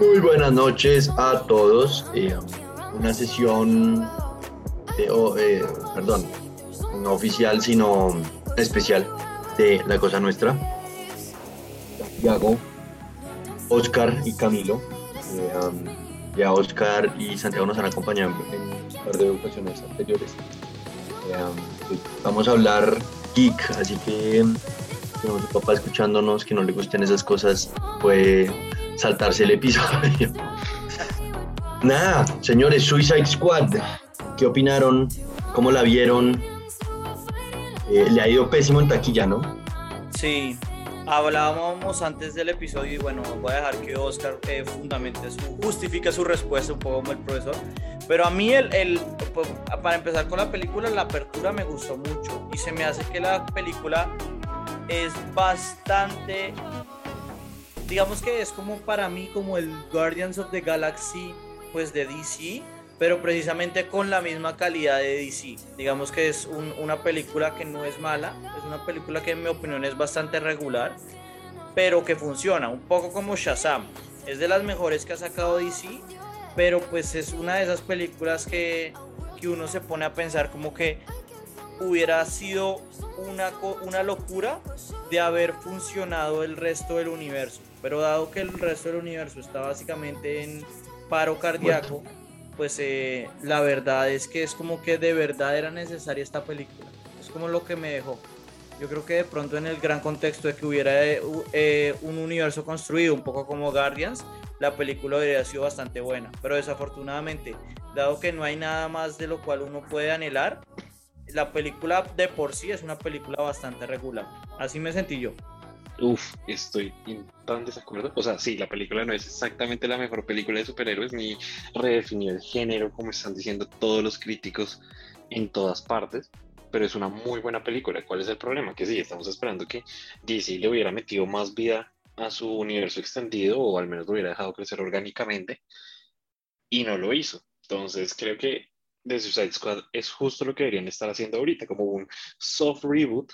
Muy buenas noches a todos. Eh, una sesión, de- eh, perdón, no oficial, sino especial de La Cosa Nuestra. Oscar y Camilo. Eh, ya Oscar y Santiago nos han acompañado en un par de ocasiones anteriores. Eh, vamos a hablar geek, así que no, su papá escuchándonos, que no le gusten esas cosas, puede saltarse el episodio. Nada, señores, Suicide Squad, ¿qué opinaron? ¿Cómo la vieron? Eh, le ha ido pésimo en taquilla, ¿no? Sí, hablábamos antes del episodio y bueno, voy a dejar que Oscar eh, fundamente su, justifique su respuesta un poco como el profesor. Pero a mí, el, el- pues, para empezar con la película, la apertura me gustó mucho y se me hace que la película es bastante, digamos que es como para mí como el Guardians of the Galaxy pues de DC, pero precisamente con la misma calidad de DC. Digamos que es un- una película que no es mala, es una película que en mi opinión es bastante regular, pero que funciona, un poco como Shazam. Es de las mejores que ha sacado DC, pero pues es una de esas películas que, que uno se pone a pensar como que hubiera sido una, una locura de haber funcionado el resto del universo. Pero dado que el resto del universo está básicamente en paro cardíaco, pues eh, la verdad es que es como que de verdad era necesaria esta película. Es como lo que me dejó. Yo creo que de pronto en el gran contexto de que hubiera eh, eh, un universo construido un poco como Guardians, la película habría sido bastante buena. Pero desafortunadamente, dado que no hay nada más de lo cual uno puede anhelar, la película de por sí es una película bastante regular. Así me sentí yo. Uf, estoy en tan desacuerdo. O sea, sí, la película no es exactamente la mejor película de superhéroes, ni redefinió el género, como están diciendo todos los críticos en todas partes, pero es una muy buena película. ¿Cuál es el problema? Que sí, estamos esperando que DC le hubiera metido más vida a su universo extendido, o al menos lo hubiera dejado crecer orgánicamente, y no lo hizo. Entonces, creo que The Suicide Squad es justo lo que deberían estar haciendo ahorita, como un soft reboot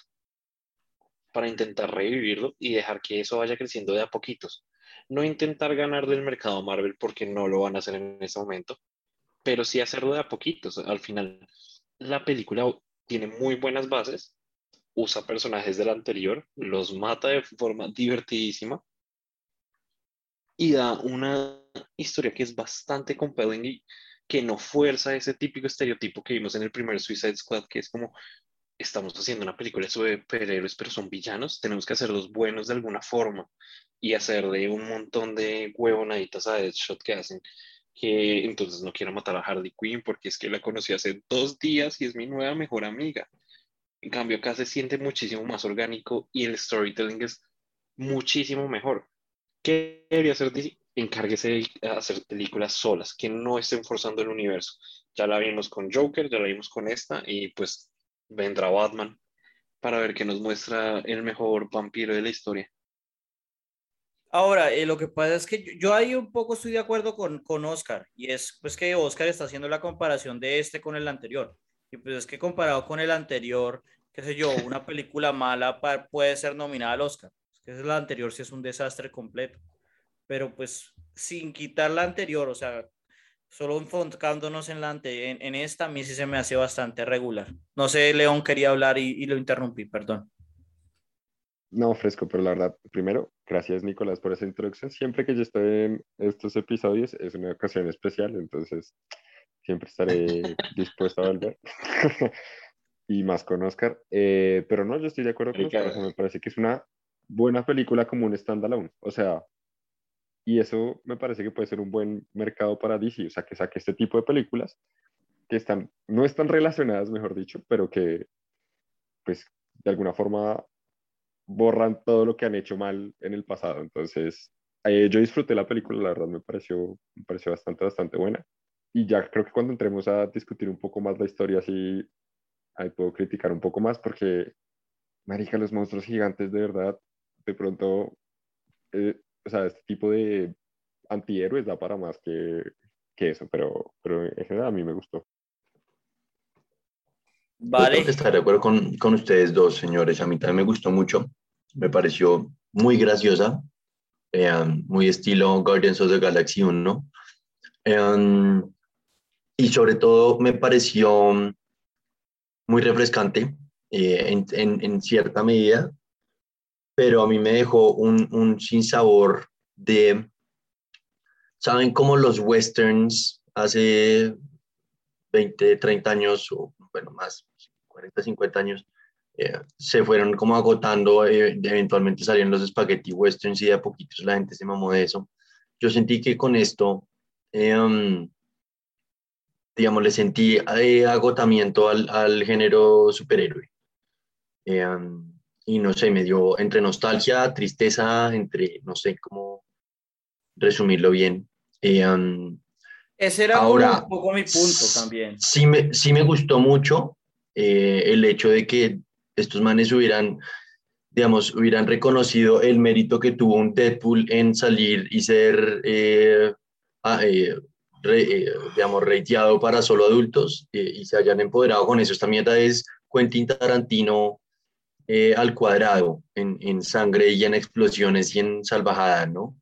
para intentar revivirlo y dejar que eso vaya creciendo de a poquitos. No intentar ganar del mercado Marvel porque no lo van a hacer en ese momento, pero sí hacerlo de a poquitos. Al final, la película tiene muy buenas bases, usa personajes del anterior, los mata de forma divertidísima y da una historia que es bastante compelling y que no fuerza ese típico estereotipo que vimos en el primer Suicide Squad, que es como estamos haciendo una película sobre superhéroes, pero son villanos, tenemos que hacerlos buenos de alguna forma y hacerle un montón de huevonaditas a Deadshot que hacen que entonces no quiero matar a Harley Quinn porque es que la conocí hace dos días y es mi nueva mejor amiga. En cambio, acá se siente muchísimo más orgánico y el storytelling es muchísimo mejor. ¿Qué debería hacer? Encárguese de hacer películas solas, que no estén forzando el universo. Ya la vimos con Joker, ya la vimos con esta, y pues vendrá Batman para ver qué nos muestra el mejor vampiro de la historia. Ahora, eh, lo que pasa es que yo, ahí un poco estoy de acuerdo con, con Oscar, y es pues que Oscar está haciendo la comparación de este con el anterior. Y pues es que comparado con el anterior, qué sé yo, una película mala puede ser nominada al Oscar. Es que la anterior sí es un desastre completo. Pero pues sin quitar la anterior, o sea, solo enfocándonos en, la ante- en, en esta, a mí sí se me hace bastante regular. No sé, León quería hablar y, y lo interrumpí, perdón. No, fresco, pero la verdad, primero, gracias Nicolás por esa introducción. Siempre que yo estoy en estos episodios es una ocasión especial, entonces siempre estaré dispuesto a volver. y más con Oscar. Eh, pero no, yo estoy de acuerdo con Oscar. o sea, me parece que es una buena película como un standalone. O sea, y eso me parece que puede ser un buen mercado para DC. O sea, que saque este tipo de películas que están, no están relacionadas, mejor dicho, pero que, pues, de alguna forma borran todo lo que han hecho mal en el pasado. Entonces, eh, yo disfruté la película, la verdad me pareció, me pareció bastante, bastante buena. Y ya creo que cuando entremos a discutir un poco más la historia, sí, ahí puedo criticar un poco más porque, marica, los monstruos gigantes de verdad, de pronto eh, o sea, este tipo de antihéroes da para más que, que eso, pero, pero en general a mí me gustó. Vale. estar de acuerdo con, con ustedes dos, señores. A mí también me gustó mucho. Me pareció muy graciosa. eh, muy estilo Guardians of the Galaxy 1. eh, y sobre todo me pareció muy refrescante eh, en, en- en cierta medida, pero a mí me dejó un, un sinsabor de, ¿saben cómo los westerns hace 20, 30 años o bueno, más, 40, 50 años, eh, se fueron como agotando, eh, eventualmente salieron los spaghetti westerns y de a poquitos la gente se mamó de eso. Yo sentí que con esto, eh, um, digamos, le sentí eh, agotamiento al, al género superhéroe. Um, y no sé, me dio entre nostalgia, tristeza, entre, no sé cómo resumirlo bien. Eh, um, Ese era Ahora, un poco mi punto también. Sí me, sí me gustó mucho eh, el hecho de que estos manes hubieran, digamos, hubieran reconocido el mérito que tuvo un Deadpool en salir y ser, eh, ah, eh, re- eh, digamos, rateado para solo adultos eh, y se hayan empoderado con eso. Esta mierda es Quentin Tarantino eh, al cuadrado, en, en sangre y en explosiones y en salvajada, ¿no?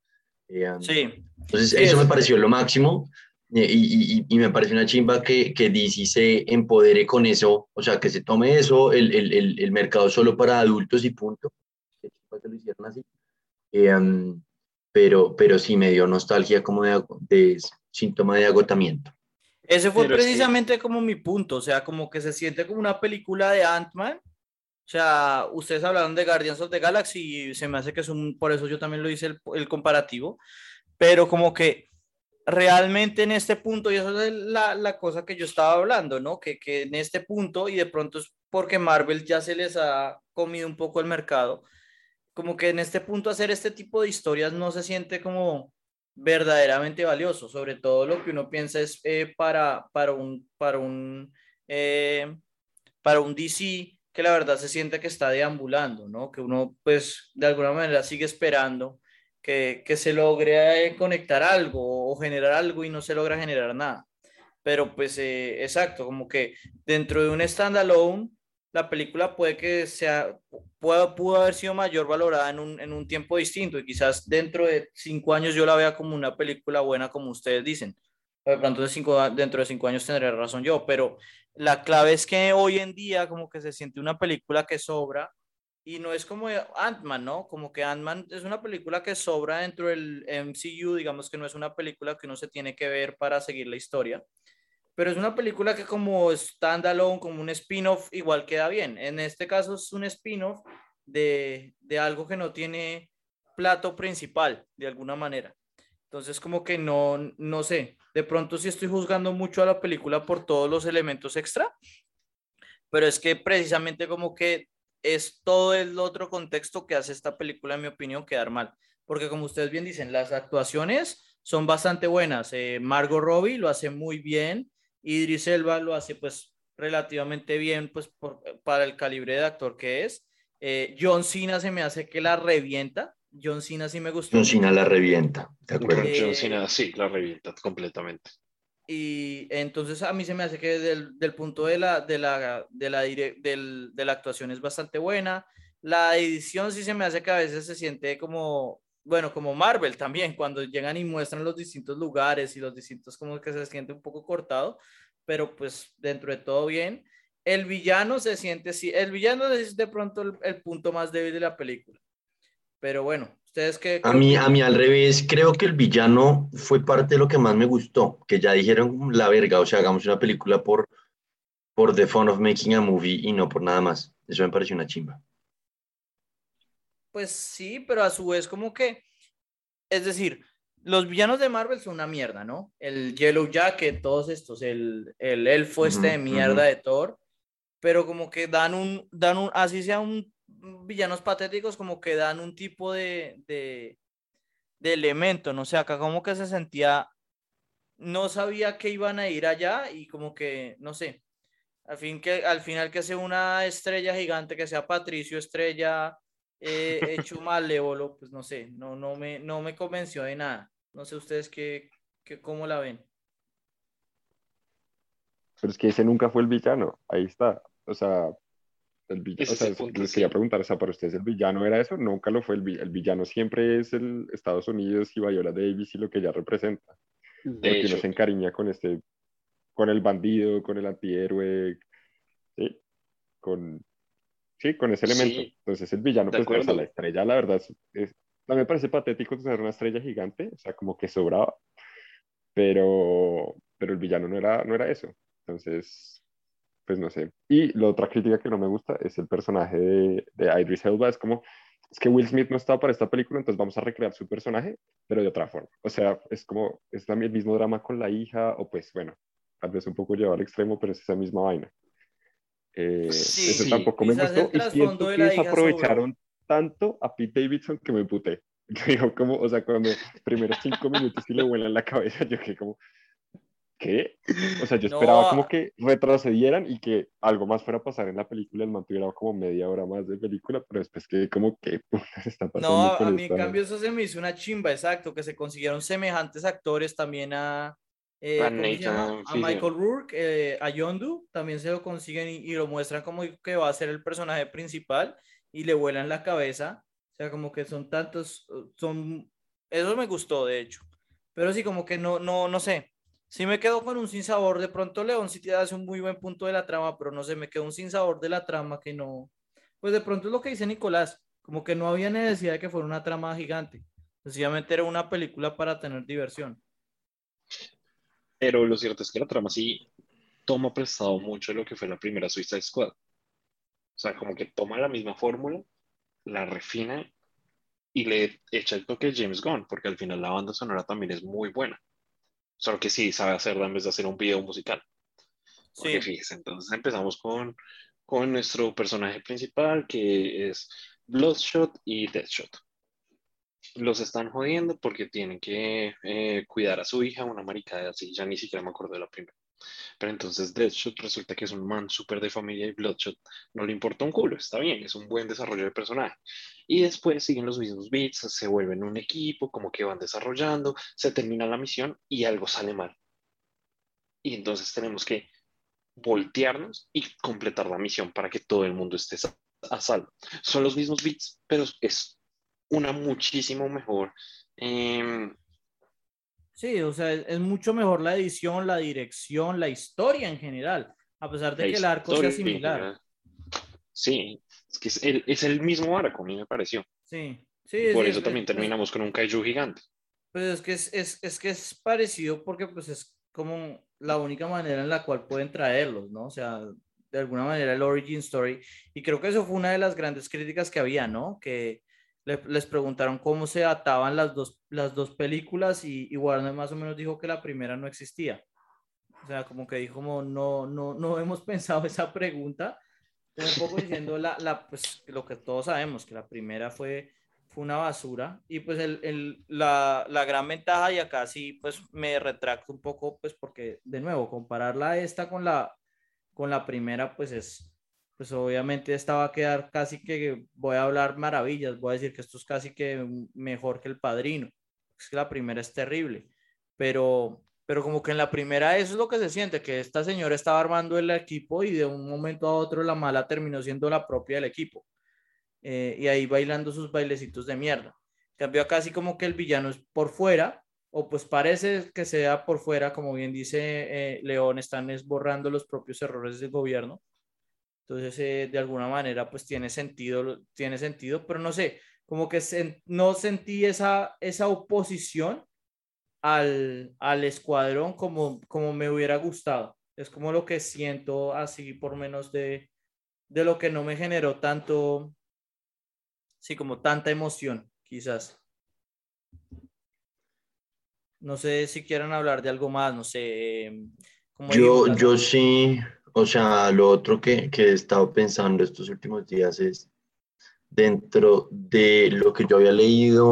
Eh, Sí, entonces, Sí, eso me eso- pareció lo máximo eh, y, y- y me parece una chimba que, que DC se empodere con eso, o sea, que se tome eso, el, el, el, el mercado solo para adultos y punto. Qué chimba que lo hicieron así. Eh, um, pero, pero sí me dio nostalgia como de, de síntoma de agotamiento. ese fue Pero es precisamente como mi punto, o sea, como que se siente como una película de Ant-Man. O sea, ustedes hablaron de Guardians of the Galaxy y se me hace que es un, por eso yo también lo hice el, el comparativo, pero como que realmente en este punto, y eso es la, la cosa que yo estaba hablando, ¿no? Que, que en este punto, y de pronto es porque Marvel ya se les ha comido un poco el mercado, como que en este punto hacer este tipo de historias no se siente como verdaderamente valioso, sobre todo lo que uno piensa es eh, para, para un, para un, eh, para un DC que la verdad se siente que está deambulando, ¿no? Que uno pues de alguna manera sigue esperando que, que se logre eh, conectar algo o generar algo y no se logra generar nada. Pero pues eh, exacto, como que dentro de un standalone, la película puede que sea, pueda, pudo haber sido mayor valorada en un, en un tiempo distinto y quizás dentro de cinco años yo la vea como una película buena como ustedes dicen. De cinco, dentro de cinco años tendré razón yo, pero la clave es que hoy en día como que se siente una película que sobra y no es como Ant-Man, ¿no? Como que Ant-Man es una película que sobra dentro del MCU, digamos que no es una película que uno se tiene que ver para seguir la historia, pero es una película que como standalone, como un spin-off, igual queda bien. En este caso es un spin-off de, de algo que no tiene plato principal, de alguna manera. Entonces, como que no, no sé, de pronto sí estoy juzgando mucho a la película por todos los elementos extra, pero es que precisamente como que es todo el otro contexto que hace esta película, en mi opinión, quedar mal. Porque como ustedes bien dicen, las actuaciones son bastante buenas. Eh, Margot Robbie lo hace muy bien, Idris Elba lo hace pues relativamente bien pues por, para el calibre de actor que es. Eh, John Cena se me hace que la revienta. John Cena sí me gustó. John Cena la revienta, ¿de acuerdo? Eh, John Cena sí, la revienta completamente. Y entonces a mí se me hace que del, del punto de la, de, la, de, la dire- del- de la actuación es bastante buena. La edición sí se me hace que a veces se siente como, bueno, como Marvel también, cuando llegan y muestran los distintos lugares y los distintos como que se siente un poco cortado, pero pues dentro de todo bien. El villano se siente, sí, el villano es de pronto el, el punto más débil de la película. Pero bueno, ustedes qué... A mí, a mí al revés, creo que el villano fue parte de lo que más me gustó, que ya dijeron la verga, o sea, hagamos una película por, por the fun of making a movie y no por nada más. Eso me pareció una chimba. Pues sí, pero a su vez como que, es decir, los villanos de Marvel son una mierda, ¿no? El Yellow Jacket, todos estos, el, el elfo este de mierda de Thor, pero como que dan un, dan un, así sea un villanos patéticos, como que dan un tipo de, de, de elemento, no sé, acá como que se sentía, no sabía que iban a ir allá y como que, no sé, al fin que, al final que sea una estrella gigante, que sea Patricio Estrella eh, hecho malévolo, pues no sé, no, no, me, no me convenció de nada. No sé ustedes qué, qué, cómo la ven. Pero es que ese nunca fue el villano, ahí está. O sea, el villano, o sea, punto, les sí. quería preguntar, o sea, para ustedes el villano era eso, nunca lo fue el, vi- el villano, siempre es el Estados Unidos y Viola Davis y lo que ella representa. De Porque hecho, se encariña con este, con el bandido, con el antihéroe, ¿sí? Con, sí, con ese elemento. Sí, Entonces el villano, de pues, o sea, la estrella, la verdad, es, es- me parece patético tener una estrella gigante, o sea, como que sobraba, pero, pero el villano no era, no era eso. Entonces, pues no sé. Y la otra crítica que no me gusta es el personaje de, de Idris Elba, es como, es que Will Smith no estaba para esta película, entonces vamos a recrear su personaje, pero de otra forma. O sea, es como, es también el mismo drama con la hija, o pues bueno, tal vez un poco llevado al extremo, pero es esa misma vaina. Eh, Sí, eso sí. tampoco me Quizás gustó y siento de que la hija desaprovecharon tanto a Pete Davidson que me puté. Yo digo como, o sea, cuando primeros cinco minutos y le vuelan la cabeza, yo que como, ¿qué? O sea, yo No, esperaba como que retrocedieran y que algo más fuera a pasar en la película, el man tuviera como media hora más de película, pero después que como, ¿qué putas está pasando No, a, mí en esta- cambio eso se me hizo una chimba, exacto, que se consiguieron semejantes actores también a, eh, A. Nathan A. Michael Rourke, eh, a Yondu, también se lo consiguen y, y lo muestran como que va a ser el personaje principal y le vuelan la cabeza, o sea, como que son tantos, son, eso me gustó de hecho, pero sí como que no, no, no sé, sí me quedo con un sinsabor, de pronto León sí te hace un muy buen punto de la trama, pero no sé, me quedó un sinsabor de la trama que no, pues de pronto es lo que dice Nicolás, como que no había necesidad de que fuera una trama gigante. Sencillamente era una película para tener diversión. pero lo cierto es que la trama sí toma prestado mucho de lo que fue la primera Suicide Squad. O sea, como que toma la misma fórmula, la refina y le echa el toque de James Gunn, porque al final la banda sonora también es muy buena. Solo que sí sabe hacerla en vez de hacer un video musical. Porque Sí, fíjese, entonces empezamos con, con nuestro personaje principal, que es Bloodshot y Deathshot. Los están jodiendo porque tienen que eh, cuidar a su hija, una maricada así, ya ni siquiera me acuerdo de la primera. Pero entonces Deathshot resulta que es un man súper de familia y Bloodshot no le importa un culo, está bien, es un buen desarrollo de personaje. Y después siguen los mismos beats, se vuelven un equipo, como que van desarrollando, se termina la misión y algo sale mal. Y entonces tenemos que voltearnos y completar la misión para que todo el mundo esté a salvo. Son los mismos beats, pero es una muchísimo mejor. em, sí, o sea, es, es mucho mejor la edición, la dirección, la historia en general, a pesar de la que el arco sea similar. Sí, es que es el, es el mismo arco, a mí me pareció. Sí, sí, Por sí, eso es- también terminamos con un kaiju gigante. Pues es que es, es, es que es parecido porque pues es como la única manera en la cual pueden traerlos, ¿no? O sea, de alguna manera el origin story. Y creo que eso fue una de las grandes críticas que había, ¿no? Que les preguntaron cómo se ataban las dos, las dos películas y, y Warner más o menos dijo que la primera no existía. O sea, como que dijo como no, no, no hemos pensado esa pregunta. Como un poco diciendo la, la, pues, lo que todos sabemos, que la primera fue fue una basura. Y pues el, el- la, la gran ventaja, y acá sí, pues me retracto un poco, pues porque de nuevo, compararla esta con la, con la primera, pues es, pues obviamente esta va a quedar casi que, voy a hablar maravillas, voy a decir que esto es casi que mejor que el padrino. Es que la primera es terrible, pero, pero como que en la primera eso es lo que se siente, que esta señora estaba armando el equipo y de un momento a otro la mala terminó siendo la propia del equipo eh, y ahí bailando sus bailecitos de mierda. En cambio acá como que el villano es por fuera, o pues parece que sea por fuera, como bien dice eh, León, están esborrando los propios errores del gobierno. Entonces, eh, de alguna manera, pues tiene sentido, tiene sentido, pero no sé, como que sen- no sentí esa, esa oposición al, al escuadrón como, como me hubiera gustado. Es como lo que siento así, por menos de, de lo que no me generó tanto, sí, como tanta emoción, quizás. No sé si quieran hablar de algo más, no sé. como Yo, yo sí, o sea, lo otro que, que he estado pensando estos últimos días es dentro de lo que yo había leído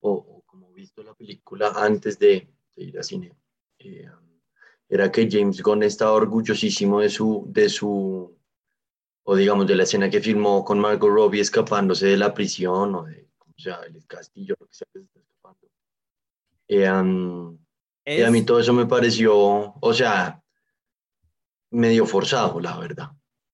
o, o como visto la película antes de, de ir a cine, eh, era que James Gunn estaba orgullosísimo de su, de su o digamos de la escena que filmó con Margot Robbie escapándose de la prisión o de, o sea, el castillo, lo que sea que se está escapando. Eh, um, y a Es- mí todo eso me pareció, o sea, medio forzado, la verdad.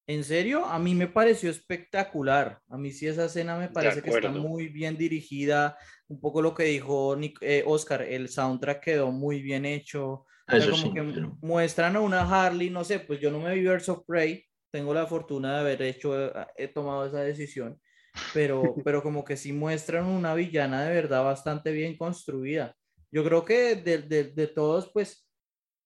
En serio, a mí me pareció espectacular. A mí sí esa escena me parece que está muy bien dirigida. Un poco lo que dijo Nic- eh, Oscar, el soundtrack quedó muy bien hecho. O sea, Eso como sí, que pero- muestran a una Harley, no sé, pues yo no me vi Birds of Prey, tengo la fortuna de haber hecho, eh, he tomado esa decisión, pero, pero como que sí muestran una villana de verdad bastante bien construida. Yo creo que de, de, de todos, pues,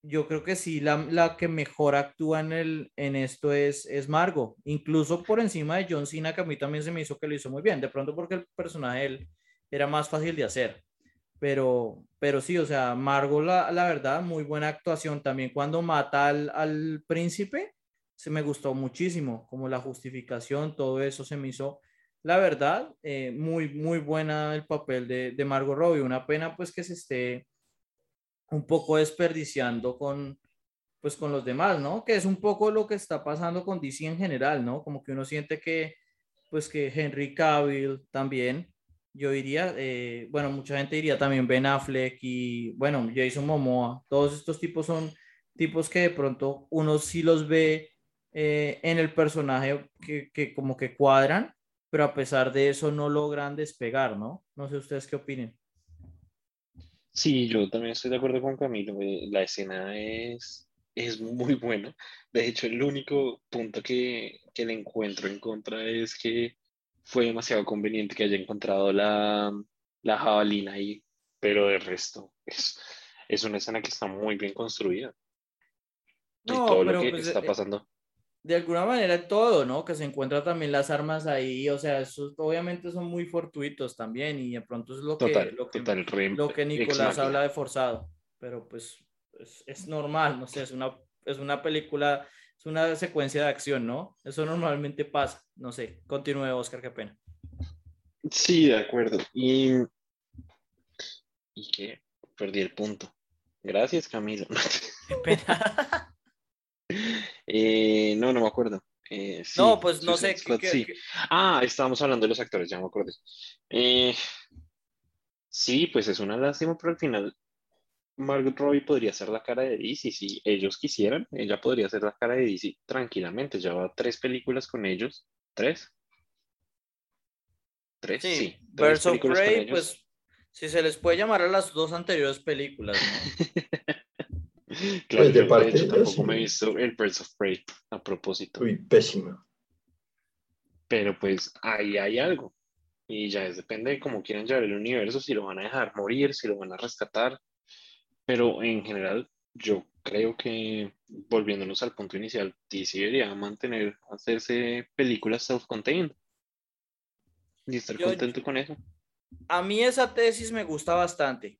yo creo que sí, la, la que mejor actúa en, el, en esto es, es Margot, incluso por encima de John Cena, que a mí también se me hizo que lo hizo muy bien, de pronto porque el personaje él era más fácil de hacer. Pero, pero sí, o sea, Margot, la, la verdad, muy buena actuación. También cuando mata al, al príncipe, se me gustó muchísimo, como la justificación, todo eso se me hizo, la verdad, eh, muy, muy buena el papel de, de Margot Robbie. Una pena, pues, que se esté un poco desperdiciando con, pues, con los demás, ¿no? Que es un poco lo que está pasando con DC en general, ¿no? Como que uno siente que, pues, que Henry Cavill también yo diría, eh, bueno, mucha gente diría también Ben Affleck y, bueno, Jason Momoa. Todos estos tipos son tipos que de pronto uno sí los ve eh, en el personaje que, que como que cuadran, pero a pesar de eso no logran despegar, ¿no? No sé ustedes qué opinen. Sí, yo también estoy de acuerdo con Camilo. eh, La escena es, es muy buena. De hecho, el único punto que, que le encuentro en contra es que fue demasiado conveniente que haya encontrado la, la jabalina ahí, pero de resto es, es una escena que está muy bien construida. Y todo lo que pues, está eh, pasando. De alguna manera todo, ¿no? Que se encuentran también las armas ahí, o sea, esos obviamente son muy fortuitos también y de pronto es lo que, Total, lo que, total, re- lo que ex Nicolás habla de forzado, pero pues es, es normal, no sé, es una, es una película, es una secuencia de acción, ¿no? Eso normalmente pasa, no sé, continúe Oscar, qué pena. Sí, de acuerdo. Y, y que perdí el punto. Gracias, Camilo. Qué pena. Eh, no, no me acuerdo. Eh, sí, no, pues no Suicide sé, Squad, ¿qué- sí. Ah, estábamos hablando de los actores, ya me acordé. Eh, sí, pues es una lástima, pero al final Margot Robbie podría ser la cara de DC si ellos quisieran. Ella podría ser la cara de DC tranquilamente. Lleva tres películas con ellos. ¿Tres? ¿Tres? sí, Sí, tres Birds of películas con Prey, pues si se les puede llamar a las dos anteriores películas, ¿no? Claro, Pues de yo de parte hecho de tampoco sí. me he visto el Birds of Prey a propósito. Uy, pésima. Pero pues ahí hay algo. Y ya es, depende de cómo quieran llevar el universo, si lo van a dejar morir, si lo van a rescatar. Pero en general, yo creo que, volviéndonos al punto inicial, DC debería mantener, hacerse películas self-contained. Y estar Yo- contento con eso. a mí esa tesis me gusta bastante.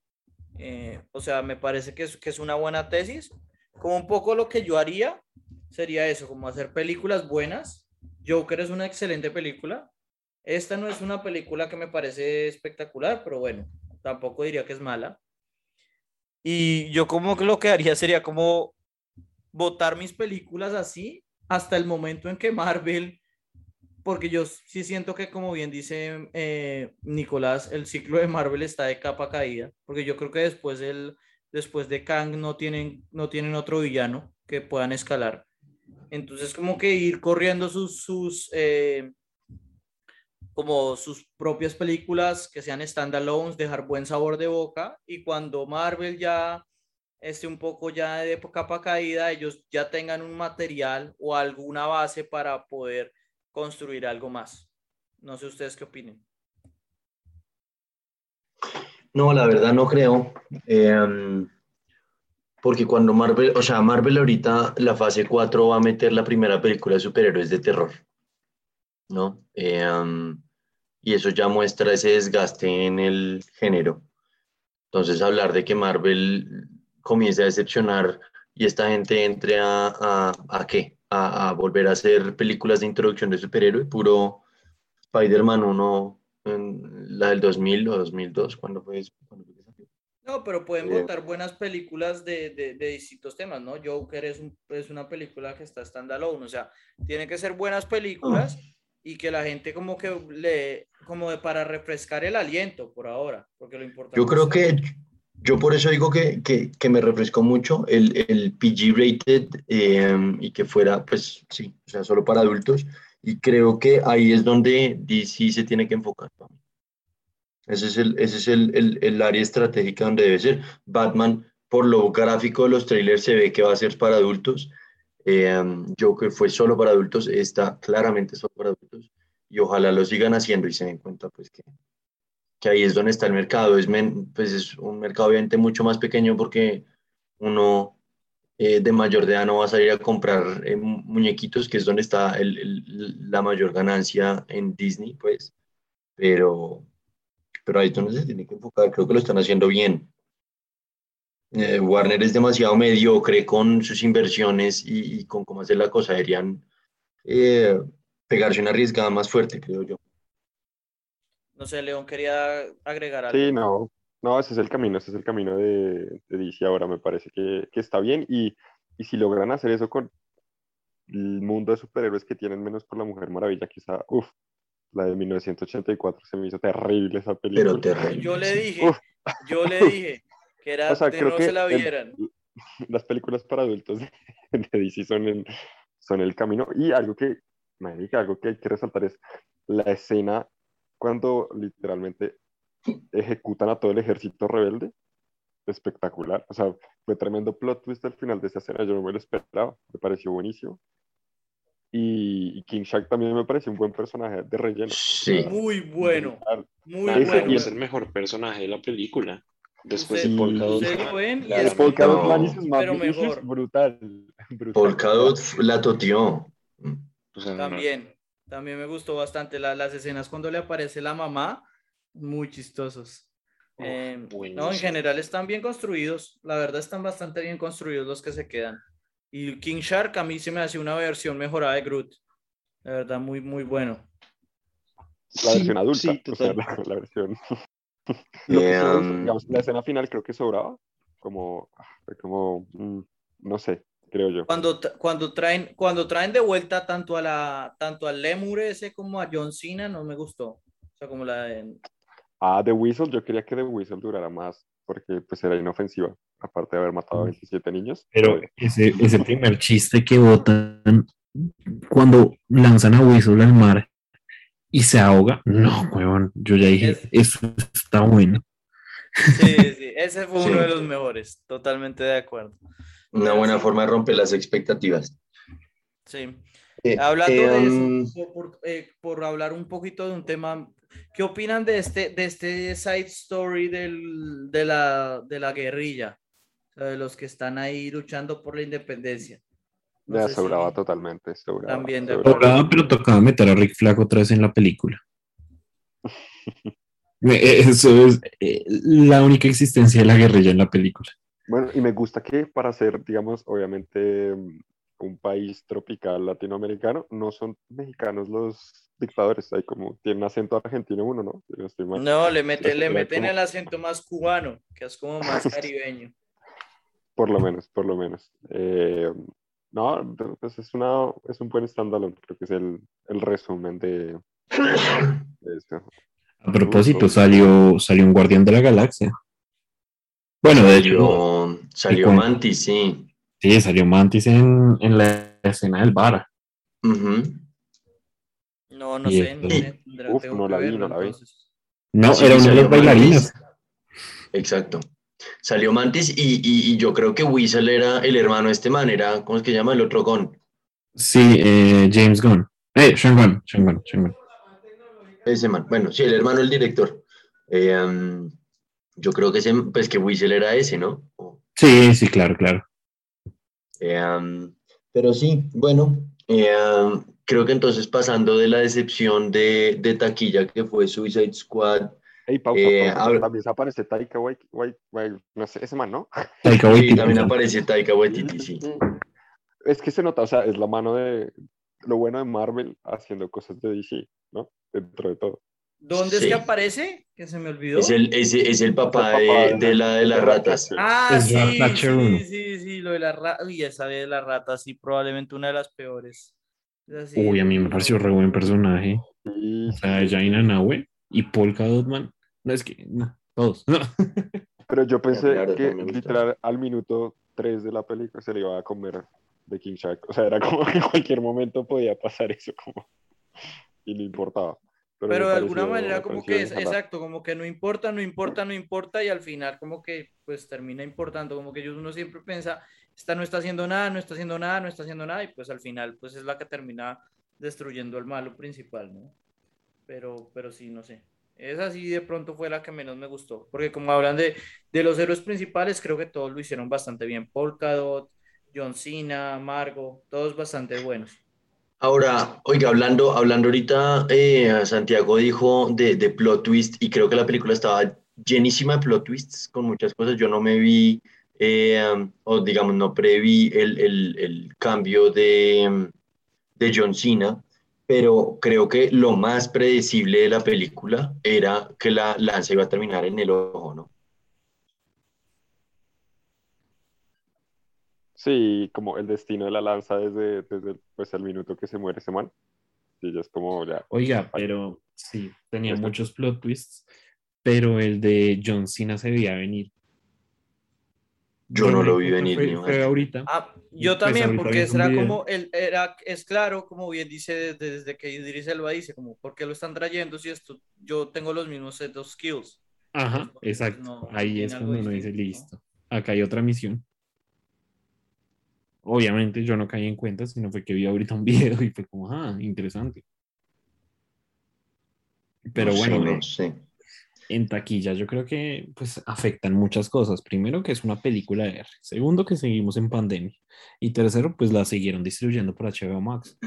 Eh, o sea, me parece que es, que es una buena tesis. Como un poco lo que yo haría sería eso, como hacer películas buenas. Joker es una excelente película. Esta no es una película que me parece espectacular, pero bueno, tampoco diría que es mala. Y yo como que lo que haría sería como votar mis películas así hasta el momento en que Marvel porque yo sí siento que, como bien dice eh, Nicolás, el ciclo de Marvel está de capa caída, porque yo creo que después, el, después de Kang no tienen, no tienen otro villano que puedan escalar. Entonces, como que ir corriendo sus, sus eh, como sus propias películas que sean standalones, dejar buen sabor de boca, y cuando Marvel ya esté un poco ya de capa caída, ellos ya tengan un material o alguna base para poder construir algo más. No sé ustedes qué opinen. No, la verdad no creo. eh, porque cuando Marvel, o sea, Marvel ahorita, la fase 4 va a meter la primera película de superhéroes de terror. ¿No? Eh, y eso ya muestra ese desgaste en el género. Entonces, hablar de que Marvel comience a decepcionar y esta gente entre a, a, a qué? A, a volver a hacer películas de introducción de superhéroe, puro Spider-Man 1, en la del 2000 o 2002, cuando fue eso? ¿Cuándo fue? No, pero pueden Bien. votar buenas películas de, de, de distintos temas, ¿no? Joker es, un- es una película que está standalone, o sea, tiene que ser buenas películas y que la gente como que le, como de para refrescar el aliento por ahora, porque lo importante Yo creo es- que, yo por eso digo que, que, que me refrescó mucho el, el PG rated eh, y que fuera, pues sí, o sea, solo para adultos. Y creo que ahí es donde DC se tiene que enfocar. Ese es el, ese es el, el, el área estratégica donde debe ser. Batman, por lo gráfico de los trailers, se ve que va a ser para adultos. Eh, Joker fue solo para adultos, está claramente solo para adultos. Y ojalá lo sigan haciendo y se den cuenta, pues, que, que ahí es donde está el mercado. Es, men- pues es un mercado obviamente mucho más pequeño porque uno eh, de mayor edad no va a salir a comprar eh, mu- muñequitos, que es donde está el- la mayor ganancia en Disney, pues. Pero, pero ahí es donde se tiene que enfocar. Creo que lo están haciendo bien. Eh, Warner es demasiado mediocre con sus inversiones y, y con cómo hacer la cosa. Deberían pegarse una arriesgada más fuerte, creo yo. No sé, León quería agregar algo. Sí, no, no, ese es el camino, ese es el camino de, de DC ahora, me parece que, que está bien y, y si logran hacer eso con el mundo de superhéroes que tienen menos por la Mujer Maravilla, quizá, uff, la de 1984 se me hizo terrible esa película. Pero terrible. Yo le dije, Uf. yo le dije que era O sea, de creo no que se la el- vieran. las películas para adultos de, de DC son el, son el camino. Y algo que, marica, algo que hay que resaltar es la escena cuando literalmente ejecutan a todo el ejército rebelde. Espectacular. O sea, fue tremendo plot twist al final de esa escena. Yo no me lo esperaba. Me pareció buenísimo. Y, y King Shark también me pareció un buen personaje de relleno. Sí. Muy bueno, muy Ese bueno. es el mejor personaje de la película. Después de Polka Dot. ustedes lo ven y Claro. es y brutal. brutal. Polka Dot la toteó. O sea, no- También, me gustó bastante la- las escenas cuando le aparece la mamá, muy chistosos. Eh, no, en general están bien construidos, la verdad están bastante bien construidos los que se quedan. Y King Shark a mí se me hace una versión mejorada de Groot, la verdad muy, muy bueno. La Sí, versión adulta, sí, o sea, la, la versión. Lo que sobró, um, digamos, la escena final creo que sobraba, como, ah, como, mm, no sé, creo yo. Cuando, cuando, traen, cuando traen de vuelta tanto, a la, tanto al Lemur ese como a John Cena, no me gustó. O sea, como la de... Ah, The Whistle, yo quería que The Whistle durara más, porque pues era inofensiva, aparte de haber matado a 27 niños. Pero ese, ese primer chiste que botan cuando lanzan a Whistle al mar y se ahoga, no, huevón, yo ya dije, Es- eso está bueno. Sí, sí, ese fue Sí. uno de los mejores, totalmente de acuerdo. Una buena forma de romper las expectativas. Sí. Eh, Hablando eh, de um, eso, por, por, eh, por hablar un poquito de un tema, ¿qué opinan de este, de este side story del, de, la, de la guerrilla? O sea, de los que están ahí luchando por la independencia. No Ya sobraba si- totalmente, sobraba. También de sobraba. Pero tocaba meter a Rick Flag otra vez en la película. Eh, Eso es eh, la única existencia de la guerrilla en la película. Bueno, y me gusta que para ser, digamos, obviamente un país tropical latinoamericano, no son mexicanos los dictadores, hay como, tienen acento argentino uno, ¿no? No estoy mal. No, le, mete, le Era meten como- el acento más cubano, que es como más caribeño. Por lo menos, por lo menos. Eh, no, pues es, una, es un buen standalone, creo que es el, el resumen de, de esto. A propósito, salió, salió un Guardián de la Galaxia. Bueno, de hecho, salió, con- Mantis, sí. sí, salió Mantis en, en la escena del bar. No, no Y sé. esto- no sé, Uf, no la vi, no la vi. No, Sí, era una de bailarinas. Mantis. Exacto. Salió Mantis y, y- y yo creo que Weasel era el hermano de este man, era, ¿cómo es que se llama? El otro Gon. Sí, eh, James Gunn. Eh, Sean Gunn, Sean Gunn, Sean Gunn. Ese man. Bueno, sí, el hermano del director. Eh, um, yo creo que ese, pues que Weasel era ese, ¿no? O- Sí, sí, claro, claro. Eh, um, pero sí, bueno, eh, um, creo que entonces pasando de la decepción de, de taquilla que fue Suicide Squad, Ey, pausa, Eh, pausa, también aparece Taika Waititi, Wait, Wait, no sé, ese man, ¿no? Taika sí, Waititi. también aparece Taika Waititi, sí. Es que se nota, o sea, es la mano de lo bueno de Marvel haciendo cosas de DC, ¿no? Dentro de todo. ¿Dónde es que aparece? Que se me olvidó. Es el, es, es el papá El papá de, de de la de las ratas. Ah, sí, sí, sí, sí, lo de la rata. Uy, esa de la rata, sí, probablemente una de las peores. Así, Uy, a mí me pareció re buen personaje. Sí, O sea, Jaina Nahue y Polka Dotman. No es que, no, todos. Pero yo pensé claro, que literal al minuto 3 de la película se le iba a comer de King Shark. O sea, era como que en cualquier momento podía pasar eso como y no importaba. Pero, me de alguna manera como que es, exacto, como que no importa, no importa, no importa y al final como que pues termina importando, como que uno siempre piensa, esta no está haciendo nada, no está haciendo nada, no está haciendo nada y pues al final pues es la que termina destruyendo el malo principal, ¿no? Pero, pero sí, no sé. Esa sí de pronto fue la que menos me gustó, porque como hablan de, de los héroes principales, creo que todos lo hicieron bastante bien. Polkadot, John Cena, Margo, todos bastante buenos. Ahora, oiga, hablando, hablando ahorita, eh, Santiago dijo de, plot twist y creo que la película estaba llenísima de plot twists con muchas cosas. Yo no me vi, eh, um, o digamos, no preví el, el- el cambio de, um, de John Cena, pero creo que lo más predecible de la película era que la lanza iba a terminar en el ojo, ¿no? Sí, como el destino de la lanza desde, desde pues, el minuto que se muere ese man. Sí, ya es como ya. Oiga, pero sí, tenía muchos plot twists, pero el de John Cena se veía venir. Yo no lo vi venir fue- ni fue más. ahorita. Ah, yo Pues también, ahorita porque será como, el, era, es claro, como bien dice desde, desde que Idris Elba dice, como, ¿por qué lo están trayendo si esto, yo tengo los mismos set of skills? Ajá, Pues, exacto. no, Ahí es cuando uno dice, listo, acá hay otra misión. Obviamente yo no caí en cuenta, sino fue que vi ahorita un video y fue como, ah, interesante. Pero No sé, bueno, no eh, sé. en taquilla yo creo que pues afectan muchas cosas. Primero que es una película de R. Segundo que seguimos en pandemia. Y tercero pues la siguieron distribuyendo por HBO Max.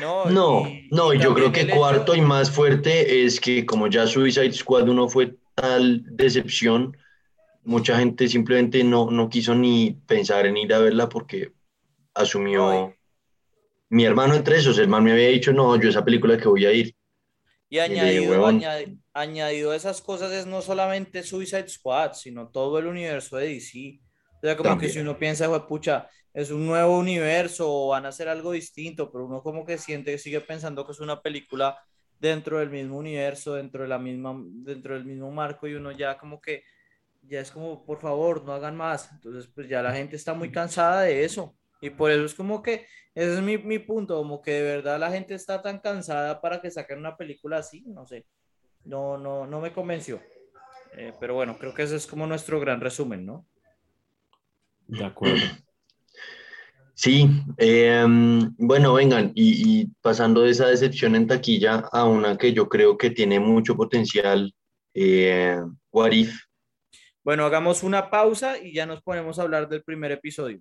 No, No, y- no, y yo creo que hecho- cuarto y más fuerte es que como ya Suicide Squad uno fue tal decepción, mucha gente simplemente no, no quiso ni pensar en ir a verla porque asumió... Mi hermano entre esos, el man me había dicho, no, yo esa película que voy a ir. Y añadido, a esas cosas es no solamente Suicide Squad, sino todo el universo de DC. O sea, como que si uno piensa, "Jue pucha, es un nuevo universo o van a hacer algo distinto, pero uno como que siente, sigue pensando que es una película dentro del mismo universo, dentro de la misma, dentro del mismo marco y uno ya como que, ya es como, por favor, no hagan más. Entonces, pues ya la gente está muy cansada de eso. Y por eso es como que, ese es mi, mi punto, como que de verdad la gente está tan cansada para que saquen una película así, no sé. No, no, no me convenció. Eh, pero bueno, creo que ese es como nuestro gran resumen, ¿no? De acuerdo. Sí, eh, bueno, vengan, y, y pasando de esa decepción en taquilla a una que yo creo que tiene mucho potencial, eh, What If. Bueno, hagamos una pausa y ya nos ponemos a hablar del primer episodio.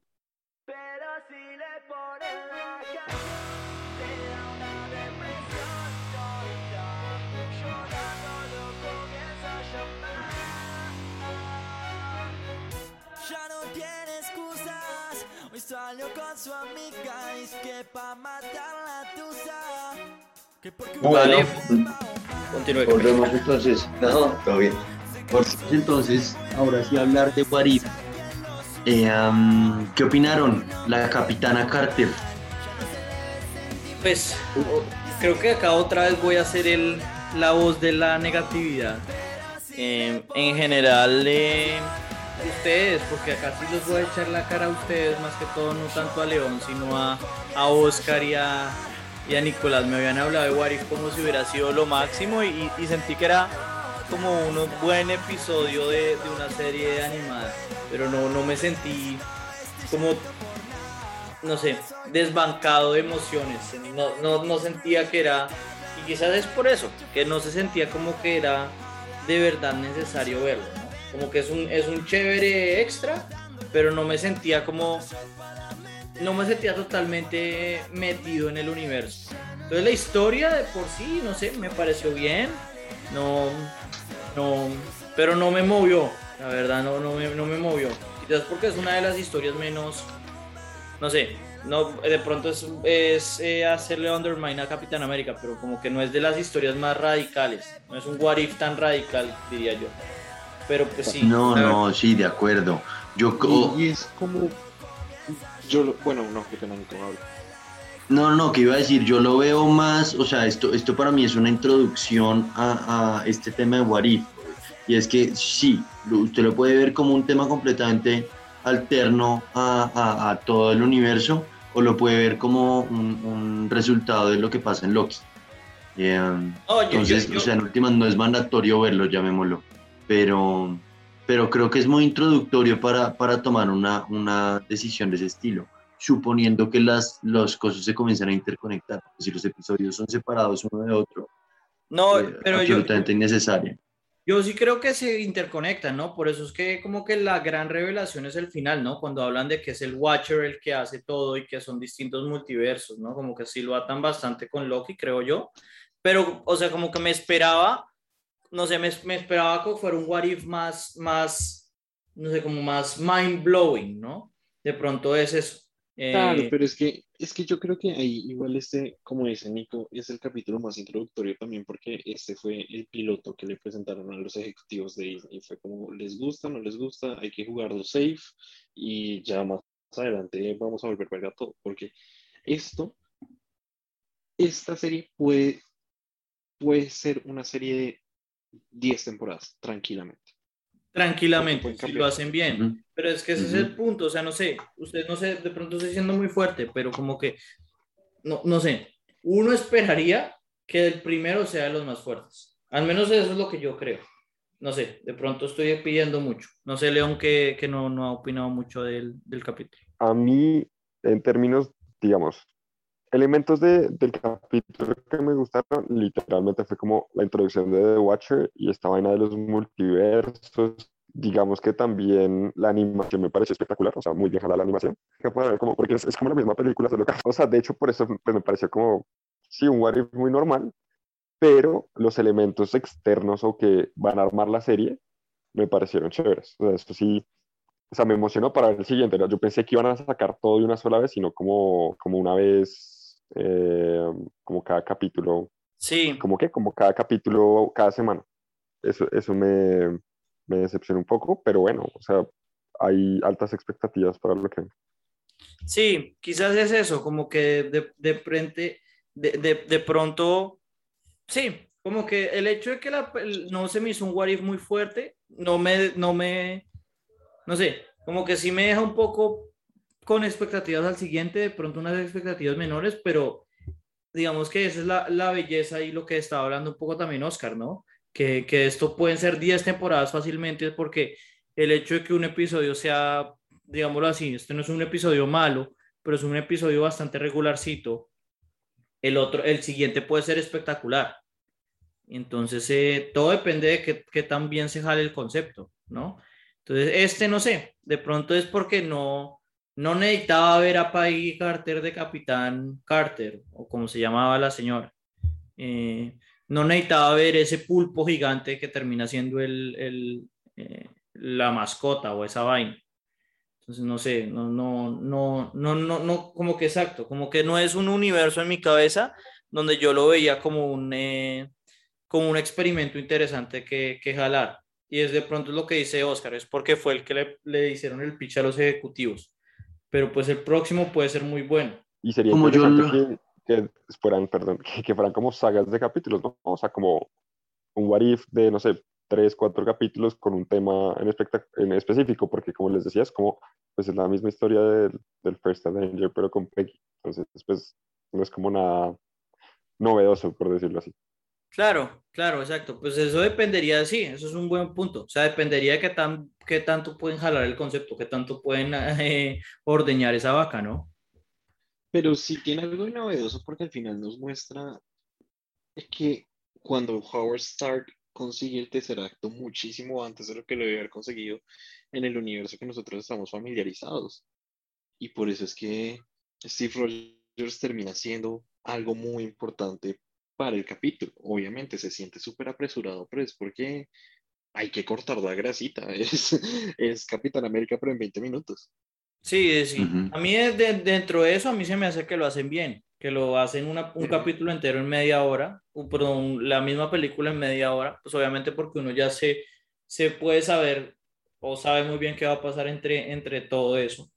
Salió con su amiga. Es que pa' matar la tusa. Que porque un Bueno, Continúe. volvemos entonces. No, todo bien. Volvemos entonces, ahora sí hablar de What If. Eh, um, ¿Qué opinaron? La capitana Carter. Pues creo que acá otra vez voy a ser el, la voz de la negatividad. Eh, en general, eh, ustedes, porque acá sí les voy a echar la cara a ustedes, más que todo, no tanto a León, sino a, a Oscar y a, y a Nicolás. Me habían hablado de What If como si hubiera sido lo máximo y, sentí que era como un buen episodio de, de una serie animada, pero no, no me sentí como no sé, desbancado de emociones. No, no, no sentía que era, y quizás es por eso, que no se sentía como que era de verdad necesario verlo. Como que es un, es un chévere extra, pero no me sentía como, no me sentía totalmente metido en el universo. Entonces la historia de por sí, no sé, me pareció bien, no, no, pero no me movió, la verdad, no, no, me, no me movió. Quizás porque es una de las historias menos no sé, no, de pronto es, es eh, hacerle undermine a Capitán América, pero como que no es de las historias más radicales, no es un what if tan radical, diría yo. Pero pues sí. No, no, sí, de acuerdo. Yo, Y, y es como. Yo lo- bueno, no, Nico, habla. No, no, que iba a decir, yo lo veo más, o sea, esto, esto para mí es una introducción a, a este tema de What If. Y es que sí, usted lo puede ver como un tema completamente alterno a, a- a todo el universo, o lo puede ver como un, un resultado de lo que pasa en Loki. Eh, No, yo- yo- entonces, yo- o sea, en últimas no es mandatorio verlo, llamémoslo, pero, pero creo que es muy introductorio para, para tomar una, una decisión de ese estilo suponiendo que las, las cosas se comienzan a interconectar. Si los episodios son separados uno de otro, no, eh, pero yo, absolutamente innecesario. Yo sí creo que se interconectan, ¿no? Por eso es que como que la gran revelación es el final, ¿no? Cuando hablan de que es el Watcher el que hace todo y que son distintos multiversos, ¿no? Como que sí lo atan bastante con Loki, creo yo. Pero, o sea, como que me esperaba, no sé, me, me esperaba que fuera un what if más, más, no sé, como más mind blowing, ¿no? De pronto es eso. Eh, Claro, pero es que, es que yo creo que ahí igual este, como dice Nico, es el capítulo más introductorio también porque este fue el piloto que le presentaron a los ejecutivos de Disney. Fue como, les gusta, no les gusta, hay que jugarlo safe y ya más adelante vamos a volver verga todo, porque esto, esta serie puede, puede ser una serie de 10 temporadas, tranquilamente. tranquilamente, si lo hacen bien. Pero es que ese es Ujú. el punto, o sea, no sé, usted no sé, de pronto estoy siendo muy fuerte, pero como que, no, no sé, uno esperaría que el primero sea de los más fuertes. Al menos eso es lo que yo creo. No sé, de pronto estoy pidiendo mucho. No sé, León, que, que no, no ha opinado mucho del, del capítulo. A mí, en términos, digamos, elementos de, del capítulo que me gustaron, literalmente fue como la introducción de The Watcher y esta vaina de los multiversos. Digamos que también la animación me pareció espectacular, o sea, muy bien jalada la animación. Como, porque es, es como la misma película, solo que- o sea, de hecho, por eso pues, me pareció como, sí, un what if muy normal, pero los elementos externos o que van a armar la serie me parecieron chéveres. O sea, esto sí, o sea, me emocionó para ver el siguiente. ¿no? Yo pensé que iban a sacar todo de una sola vez, sino como, como una vez, eh, como cada capítulo, Sí, como que, como cada capítulo cada semana. Eso, eso me, me decepcionó un poco, pero bueno, o sea, hay altas expectativas para lo que... Sí, quizás es eso, como que de, de frente, de, de, de pronto, sí, como que el hecho de que la, no se me hizo un what if muy fuerte, no me, no me, no sé, como que sí me deja un poco con expectativas al siguiente, de pronto unas expectativas menores, pero digamos que esa es la, la belleza y lo que estaba hablando un poco también Oscar, ¿no? Que, que esto pueden ser 10 temporadas fácilmente porque el hecho de que un episodio sea, digámoslo así, este no es un episodio malo, pero es un episodio bastante regularcito, el otro, el siguiente puede ser espectacular. Entonces, eh, todo depende de qué, qué tan bien se jale el concepto, ¿no? Entonces, este no sé, de pronto es porque no, no necesitaba ver a Peggy Carter de Capitán Carter, o como se llamaba la señora. Eh, no necesitaba ver ese pulpo gigante que termina siendo el, el, eh, la mascota o esa vaina. Entonces, no sé, no, no, no, no, no, no, como que exacto, como que no es un universo en mi cabeza donde yo lo veía como un, eh, como un experimento interesante que, que jalar. Y es de pronto lo que dice Oscar, es porque fue el que le, le hicieron el pitch a los ejecutivos. Pero pues el próximo puede ser muy bueno. Y sería Como yo que, que fueran, perdón, que, que fueran como sagas de capítulos, ¿no? O sea, como un what if de, no sé, tres, cuatro capítulos con un tema en, en específico, porque como les decía, es como, pues es la misma historia del, del First Avenger, pero con Peggy. Entonces, pues, no es como nada novedoso, por decirlo así. Claro, claro, exacto. Pues eso dependería, sí, eso es un buen punto. O sea, dependería de qué, tan, qué tanto pueden jalar el concepto, qué tanto pueden eh, ordeñar esa vaca, ¿no? Pero sí tiene algo novedoso porque al final nos muestra que cuando Howard Stark consigue el tercer acto muchísimo antes de lo que lo debe haber conseguido en el universo que nosotros estamos familiarizados. Y por eso es que Steve Rogers termina siendo algo muy importante para el capítulo. Obviamente se siente súper apresurado, pero es porque hay que cortar la grasita. Es, es Capitán América, pero en 20 minutos. Sí, sí. Ujú. A mí de- de- dentro de eso, a mí se me hace que lo hacen bien, que lo hacen una- un capítulo entero en media hora, o, perdón, la misma película en media hora, pues obviamente porque uno ya se, se puede saber o sabe muy bien qué va a pasar entre, entre todo eso.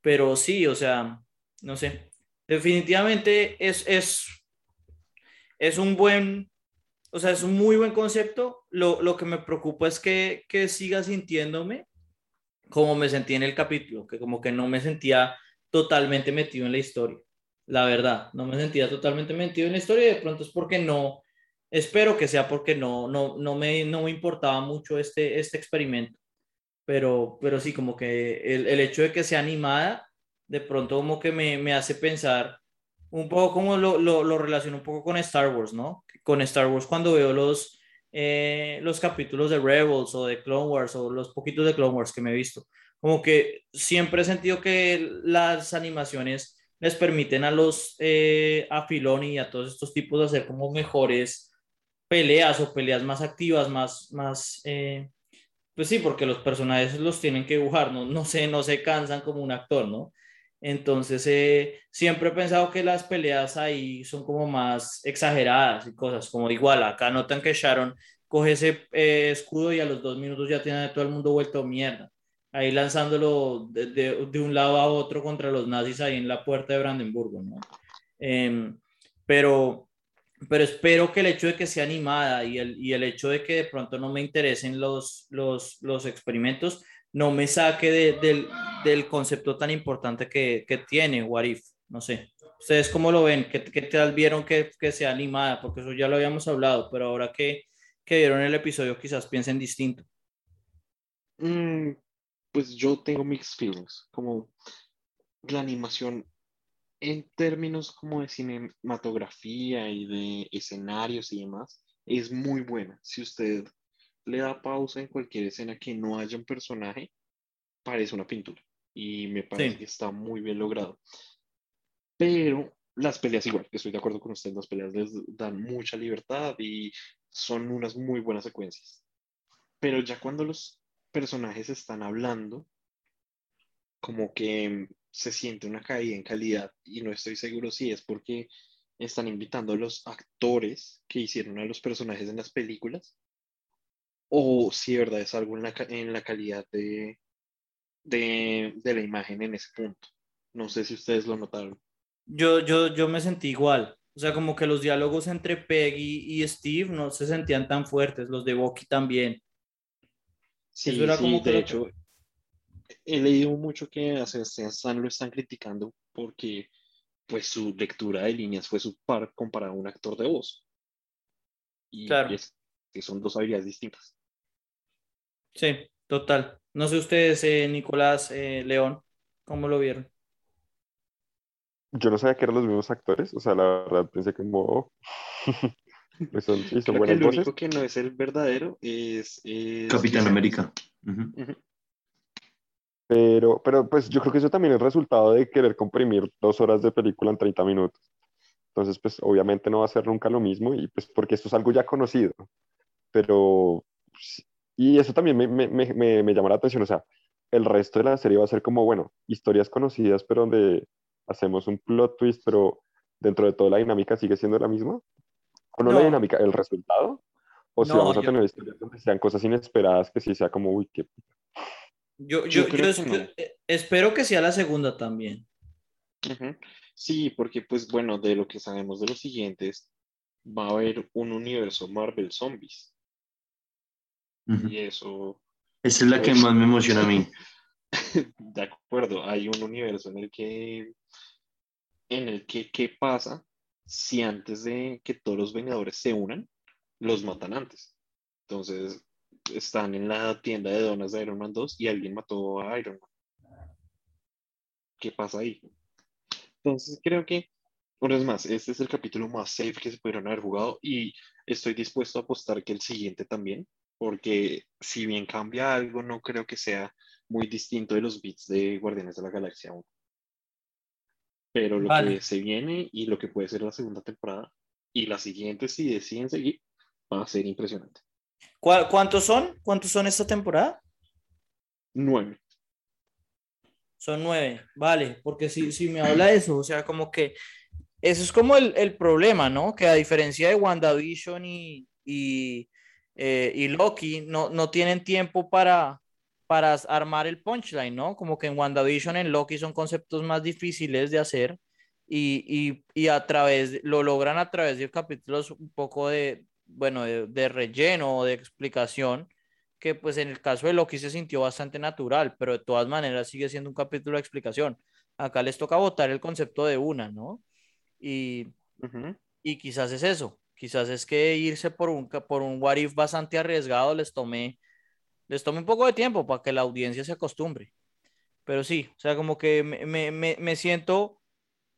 Pero sí, o sea, no sé, definitivamente es, es, es un buen, o sea, es un muy buen concepto. Lo, lo que me preocupa es que, que siga sintiéndome como me sentí en el capítulo, que como que no me sentía totalmente metido en la historia. La verdad, no me sentía totalmente metido en la historia y de pronto es porque no, espero que sea porque no, no, no, me, no me importaba mucho este, este experimento. Pero, pero sí, como que el, el hecho de que sea animada, de pronto como que me, me hace pensar un poco como lo, lo, relaciono un poco con Star Wars, ¿no? Con Star Wars cuando veo los, eh, los capítulos de Rebels o de Clone Wars o los poquitos de Clone Wars que me he visto. Como que siempre he sentido que las animaciones les permiten a los, eh, a Filoni y a todos estos tipos de hacer como mejores peleas o peleas más activas, más, más, eh, pues sí, porque los personajes los tienen que dibujar, no, no, se, no se cansan como un actor, ¿no? Entonces, eh, siempre he pensado que las peleas ahí son como más exageradas y cosas, como igual, acá notan que Sharon coge ese eh, escudo y a los dos minutos ya tiene a todo el mundo vuelto mierda, ahí lanzándolo de, de, de un lado a otro contra los nazis ahí en la puerta de Brandenburgo, ¿no? Eh, pero, pero espero que el hecho de que sea animada y el, y el hecho de que de pronto no me interesen los, los, los experimentos, no me saque de, del, del, concepto tan importante que, que, tiene What If. No sé. ¿Ustedes cómo lo ven? ¿Qué, qué tal vieron que, que, sea animada? Porque eso ya lo habíamos hablado, pero ahora que, que vieron el episodio quizás piensen distinto. Mm, pues yo tengo mixed feelings. Como la animación en términos como de cinematografía y de escenarios y demás, es muy buena. Si usted le da pausa en cualquier escena que no haya un personaje, parece una pintura. Y me parece sí. que está muy bien logrado. Pero las peleas igual, estoy de acuerdo con usted, las peleas les dan mucha libertad y son unas muy buenas secuencias. Pero ya cuando los personajes están hablando, como que se siente una caída en calidad y no estoy seguro si es porque están invitando a los actores que hicieron a los personajes en las películas o si de verdad es algo en la, en la calidad de, de, de, la imagen en ese punto. No sé si ustedes lo notaron. Yo, yo, yo me sentí igual. O sea, como que los diálogos entre Peggy y Steve no se sentían tan fuertes, los de Bucky también. Sí, Eso era sí, como de que... hecho, he leído mucho que a Sebastián Stan lo están criticando porque pues su lectura de líneas fue su par comparado a un actor de voz. Y claro. es, que son dos habilidades distintas. Sí, total. No sé ustedes, eh, Nicolás, eh, León, ¿cómo lo vieron? Yo no sabía que eran los mismos actores, o sea, la verdad pensé que como... oh. pues son, sí, son Creo buenas que el voces. único que no es el verdadero es... es Capitán América. Pero, pero pues yo creo que eso también es resultado de querer comprimir dos horas de película en 30 minutos. Entonces, pues obviamente no va a ser nunca lo mismo y pues porque esto es algo ya conocido. Pero, pues, y eso también me, me, me, me, me llamó la atención, o sea, el resto de la serie va a ser como, bueno, historias conocidas, pero donde hacemos un plot twist, pero dentro de toda la dinámica sigue siendo la misma. ¿O no, No. la dinámica, el resultado? O si No, vamos a yo- tener historias donde sean cosas inesperadas que sí sea como, uy, qué Yo, Yo yo, creo yo que espe- no. eh, espero que sea la segunda también. Sí, porque pues bueno, de lo que sabemos de los siguientes, va a haber un universo Marvel Zombies. Y eso, Esa es la que más me emociona a mí. de acuerdo, hay un universo en el que, en el que, ¿qué pasa si antes de que todos los Vengadores se unan, los matan antes? Entonces, están en la tienda de donas de Iron Man 2 y alguien mató a Iron Man. ¿Qué pasa ahí? Entonces, creo que, una vez más, este es el capítulo más safe que se pudieron haber jugado y estoy dispuesto a apostar que el siguiente también, porque si bien cambia algo, no creo que sea muy distinto de los beats de Guardianes de la Galaxia 1. Pero lo Vale. que se viene y lo que puede ser la segunda temporada y la siguiente, si deciden seguir, va a ser impresionante. ¿Cuá- ¿Cuántos son? ¿Cuántos son esta temporada? Nueve. Son nueve, vale, porque si, si me habla de eso, o sea, como que eso es como el, el problema, ¿no? Que a diferencia de WandaVision y, y, eh, y Loki, no, no tienen tiempo para, para armar el punchline, ¿no? Como que en WandaVision, en Loki son conceptos más difíciles de hacer y, y, y a través, lo logran a través de capítulos un poco de, bueno, de, de relleno o de explicación, que pues en el caso de Loki se sintió bastante natural, pero de todas maneras sigue siendo un capítulo de explicación. Acá les toca votar el concepto de una, ¿no? Y, Ujú. y quizás es eso, quizás es que irse por un, por un what if bastante arriesgado les tome, les tome un poco de tiempo para que la audiencia se acostumbre. Pero sí, o sea, como que me, me, me, siento,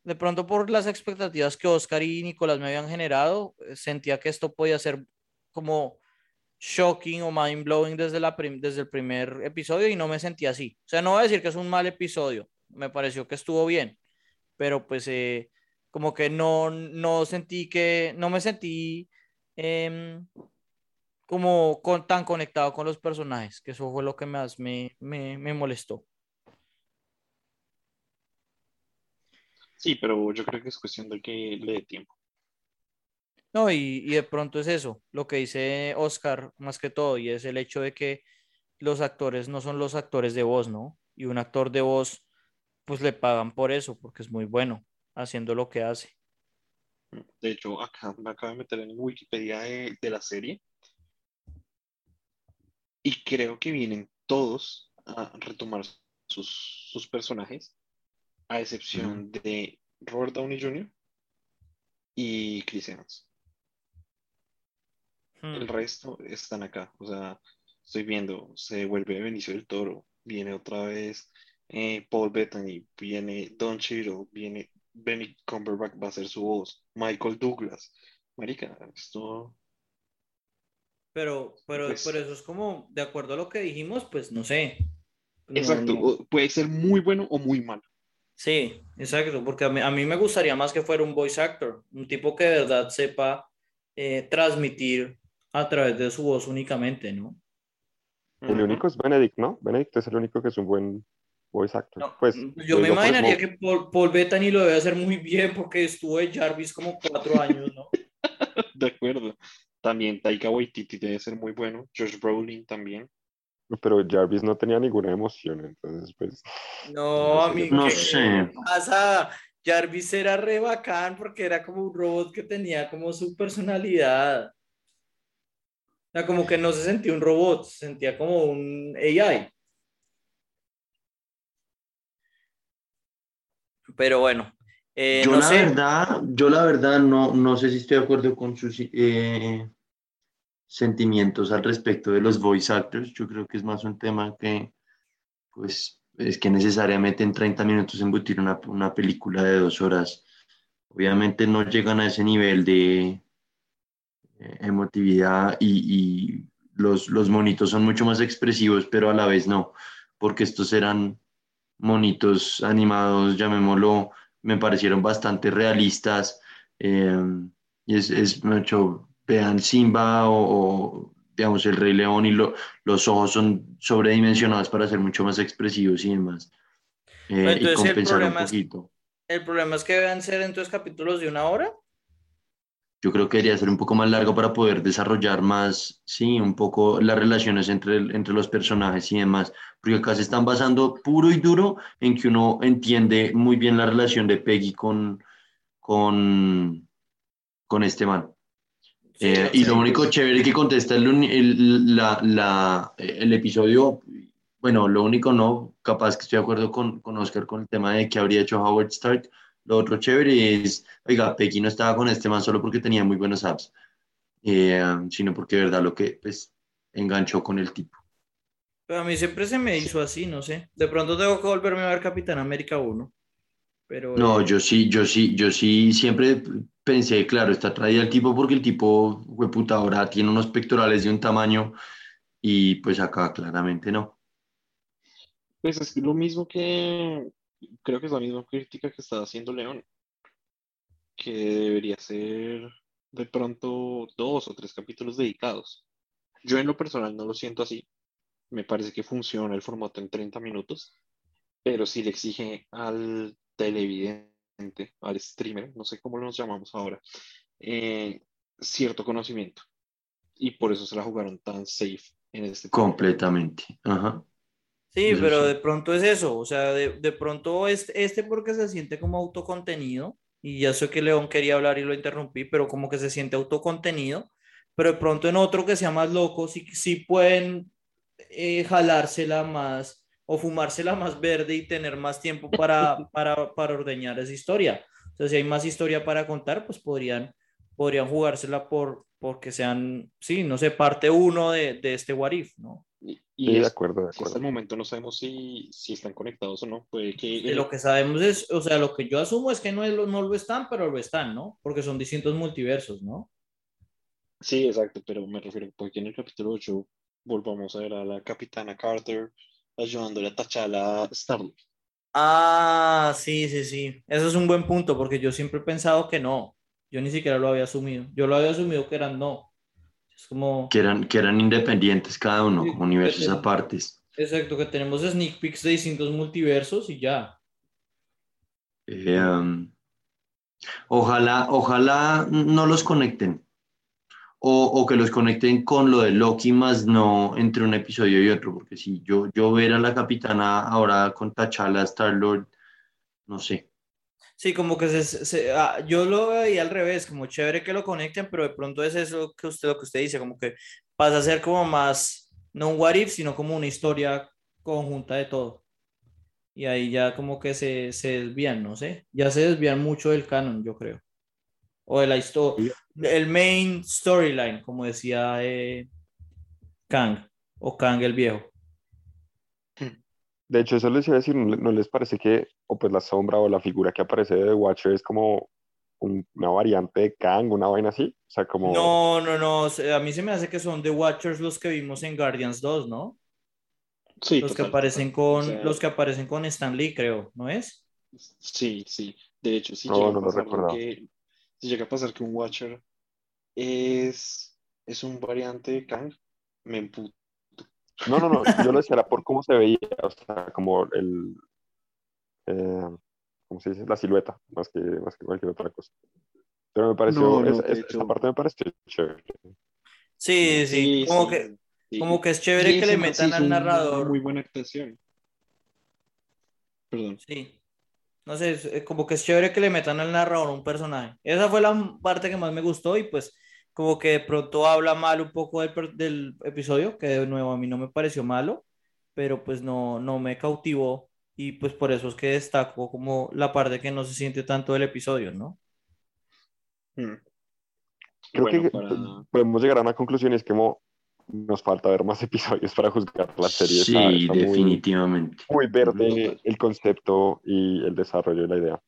de pronto por las expectativas que Oscar y Nicolás me habían generado, eh, sentía que esto podía ser como shocking o mind blowing desde, la desde el primer episodio y no me sentí así. O sea, no voy a decir que es un mal episodio, me pareció que estuvo bien, pero pues eh, como que no, no sentí que, no me sentí em, como con, tan conectado con los personajes, que eso fue lo que más me, me, me molestó. Sí, pero yo creo que es cuestión de que le dé tiempo. No, y, y de pronto es eso, lo que dice Oscar más que todo, y es el hecho de que los actores no son los actores de voz, ¿no? Y un actor de voz, pues le pagan por eso, porque es muy bueno haciendo lo que hace. De hecho, acá me acabo de meter en Wikipedia de, de la serie y creo que vienen todos a retomar sus, sus personajes, a excepción de Robert Downey Jr. y Chris Evans. Hmm. El resto están acá. O sea, estoy viendo, se vuelve Benicio del Toro, viene otra vez eh, Paul Bettany, viene Don Cheadle, viene Benny Cumberbatch va a ser su voz, Michael Douglas. Marica, esto Pero, pero, Pues- pero eso es como, de acuerdo a lo que dijimos, pues no sé. No, Exacto, no. puede ser muy bueno o muy malo. Sí, exacto, porque a mí, a mí me gustaría más que fuera un voice actor, un tipo que de verdad sepa eh, transmitir a través de su voz únicamente, ¿no? El único es Benedict, ¿no? Benedict es el único que es un buen voice actor. No, pues, yo me por imaginaría que Paul, Paul Bettany lo debe hacer muy bien porque estuvo de Jarvis como cuatro años, ¿no? De acuerdo. También Taika Waititi debe ser muy bueno. Josh Brolin también. Pero Jarvis no tenía ninguna emoción, entonces, pues. No, a mí, No ¿qué sé. pasa? Jarvis era re bacán porque era como un robot que tenía como su personalidad. O sea, como que no se sentía un robot, se sentía como un AI. Pero bueno, eh, yo no la sé. verdad, yo la verdad no, no sé si estoy de acuerdo con sus eh, sentimientos al respecto de los voice actors. Yo creo que es más un tema que, pues, es que necesariamente en 30 minutos embutir una, una película de dos horas, obviamente no llegan a ese nivel de eh, emotividad y, y los, los monitos son mucho más expresivos, pero a la vez no, porque estos eran monitos animados, llamémoslo, me parecieron bastante realistas. eh, y es, es mucho, vean Simba o, o, digamos, el Rey León y lo- los ojos son sobredimensionados para ser mucho más expresivos y demás. eh, y el compensar un problema es- poquito. El problema es que deben ser entonces capítulos de una hora. Yo creo que debería ser un poco más largo para poder desarrollar más, sí, un poco las relaciones entre, el- entre los personajes y demás, porque acá se están basando puro y duro en que uno entiende muy bien la relación de Peggy con, con, con este man. Sí, Eh, o y lo único chévere que contesta el, el- la, la- el episodio, bueno, lo único no, capaz que estoy de acuerdo con, con Oscar con el tema de que habría hecho Howard Stark. Lo otro chévere es, oiga, Peggy no estaba con este man solo porque tenía muy buenos apps, eh, sino porque de verdad lo que pues enganchó con el tipo. Pero a mí siempre se me hizo así, no sé. De pronto tengo que volverme a ver Capitán América 1. Pero No, eh, yo sí, yo sí, yo sí siempre pensé, claro, está traído el tipo porque el tipo, puta, ahora tiene unos pectorales de un tamaño y pues acá claramente no. Pues es lo mismo que, creo que es la misma crítica que está haciendo León, que debería ser de pronto dos o tres capítulos dedicados. Yo en lo personal no lo siento así. Me parece que funciona el formato en 30 minutos, pero sí le exige al televidente, al streamer, no sé cómo nos llamamos ahora, eh, cierto conocimiento. Y por eso se la jugaron tan safe en este. Completamente. Ajá. Sí, pero sí. de pronto es eso, o sea, de, de pronto es este porque se siente como autocontenido, y ya sé que León quería hablar y lo interrumpí, pero como que se siente autocontenido, pero de pronto en otro que sea más loco, sí, sí pueden eh, jalársela más o fumársela más verde y tener más tiempo para, para, para ordeñar esa historia. O sea, si hay más historia para contar, pues podrían, podrían jugársela por, porque sean, sí, no sé, parte uno de, de este What If, ¿no? Y, Sí, y de es- acuerdo, de hasta el acuerdo. momento no sabemos si, si están conectados o no. Puede que De lo que sabemos es, o sea, lo que yo asumo es que no, es lo- no lo están, pero lo están, ¿no? Porque son distintos multiversos, ¿no? Sí, exacto, pero me refiero porque en el capítulo 8 volvamos a ver a la capitana Carter ayudándole a T'Challa a Starlord. Ah, sí, sí, sí. Eso es un buen punto, porque yo siempre he pensado que no. Yo ni siquiera lo había asumido. Yo lo había asumido que eran no. Es como, Que eran, que eran independientes cada uno, Sí, como universos apartes. exacto, que tenemos sneak peeks de distintos multiversos y ya. Eh, um, ojalá, ojalá no los conecten. O, o que los conecten con lo de Loki, más no entre un episodio y otro. Porque si yo, yo ver a la capitana ahora con T'Challa, Star-Lord, no sé. Sí, como que se, se- ah, yo lo veía al revés, como chévere que lo conecten, pero de pronto es eso que usted, lo que usted dice, como que pasa a ser como más, no un what if, sino como una historia conjunta de todo. Y ahí ya como que se, se desvían, no sé, ya se desvían mucho del canon, yo creo. O de la historia, el main storyline, como decía eh, Kang, o Kang el viejo. De hecho, eso les iba a decir, ¿no, le- no les parece que, o pues la sombra o la figura que aparece de The Watcher es como un- una variante de Kang, una vaina así? O sea, como... No, no, no, a mí se me hace que son The Watchers los que vimos en Guardians 2, ¿no? Sí, Los que aparecen. O con, sea, los que aparecen con Stan Lee, creo, ¿no es? Sí, sí. De hecho, si No, llega a no lo pasar que, si llega a pasar que un Watcher es, es un variante de Kang, me emputo. No, no, no, yo lo decía era por cómo se veía, o sea, como el... eh, ¿cómo se dice? La silueta, más que, más que cualquier otra cosa. Pero me pareció, No, no, esa- parte me pareció chévere. Sí, sí, como que, sí. como que es chévere que le sí metan al narrador. Muy buena actuación. Perdón. Sí. No sé, es como que es chévere que le metan al narrador un personaje. Esa fue la parte que más me gustó y pues como que de pronto habla mal un poco del, del episodio, que de nuevo a mí no me pareció malo, pero pues no, no me cautivó y pues por eso es que destaco como la parte que no se siente tanto del episodio, ¿no? Hmm. Creo Bueno, que para- podemos llegar a una conclusión y es que como nos falta ver más episodios para juzgar la serie. Sí, está- está muy- definitivamente. muy verde el concepto y el desarrollo de la idea.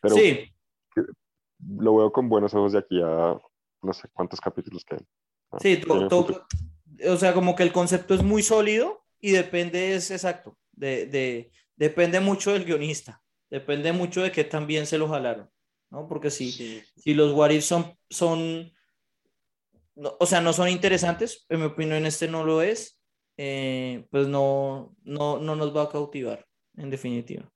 Pero sí, lo veo con buenos ojos de aquí a no sé cuántos capítulos quedan. Ah, Sí, to- to- o sea, como que el concepto es muy sólido y depende, es exacto, de, de- depende mucho del guionista, depende mucho de que también se lo jalaron, ¿no? Porque si, Sí. si los what if son, son no- o sea, no son interesantes, en mi opinión este no lo es, eh, pues no, no, no nos va a cautivar, en definitiva.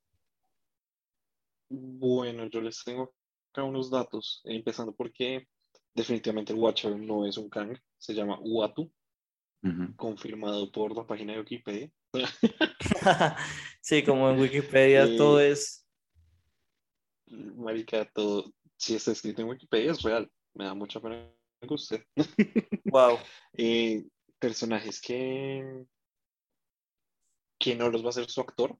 Bueno, yo les tengo acá unos datos, empezando porque definitivamente el Watcher no es un Kang, se llama Uatu, confirmado por la página de Wikipedia. sí, como en Wikipedia Eh, todo es... Marica, todo, si está escrito en Wikipedia es real, me da mucha pena que usted. Wow. Eh, personajes que, que no los va a hacer su actor.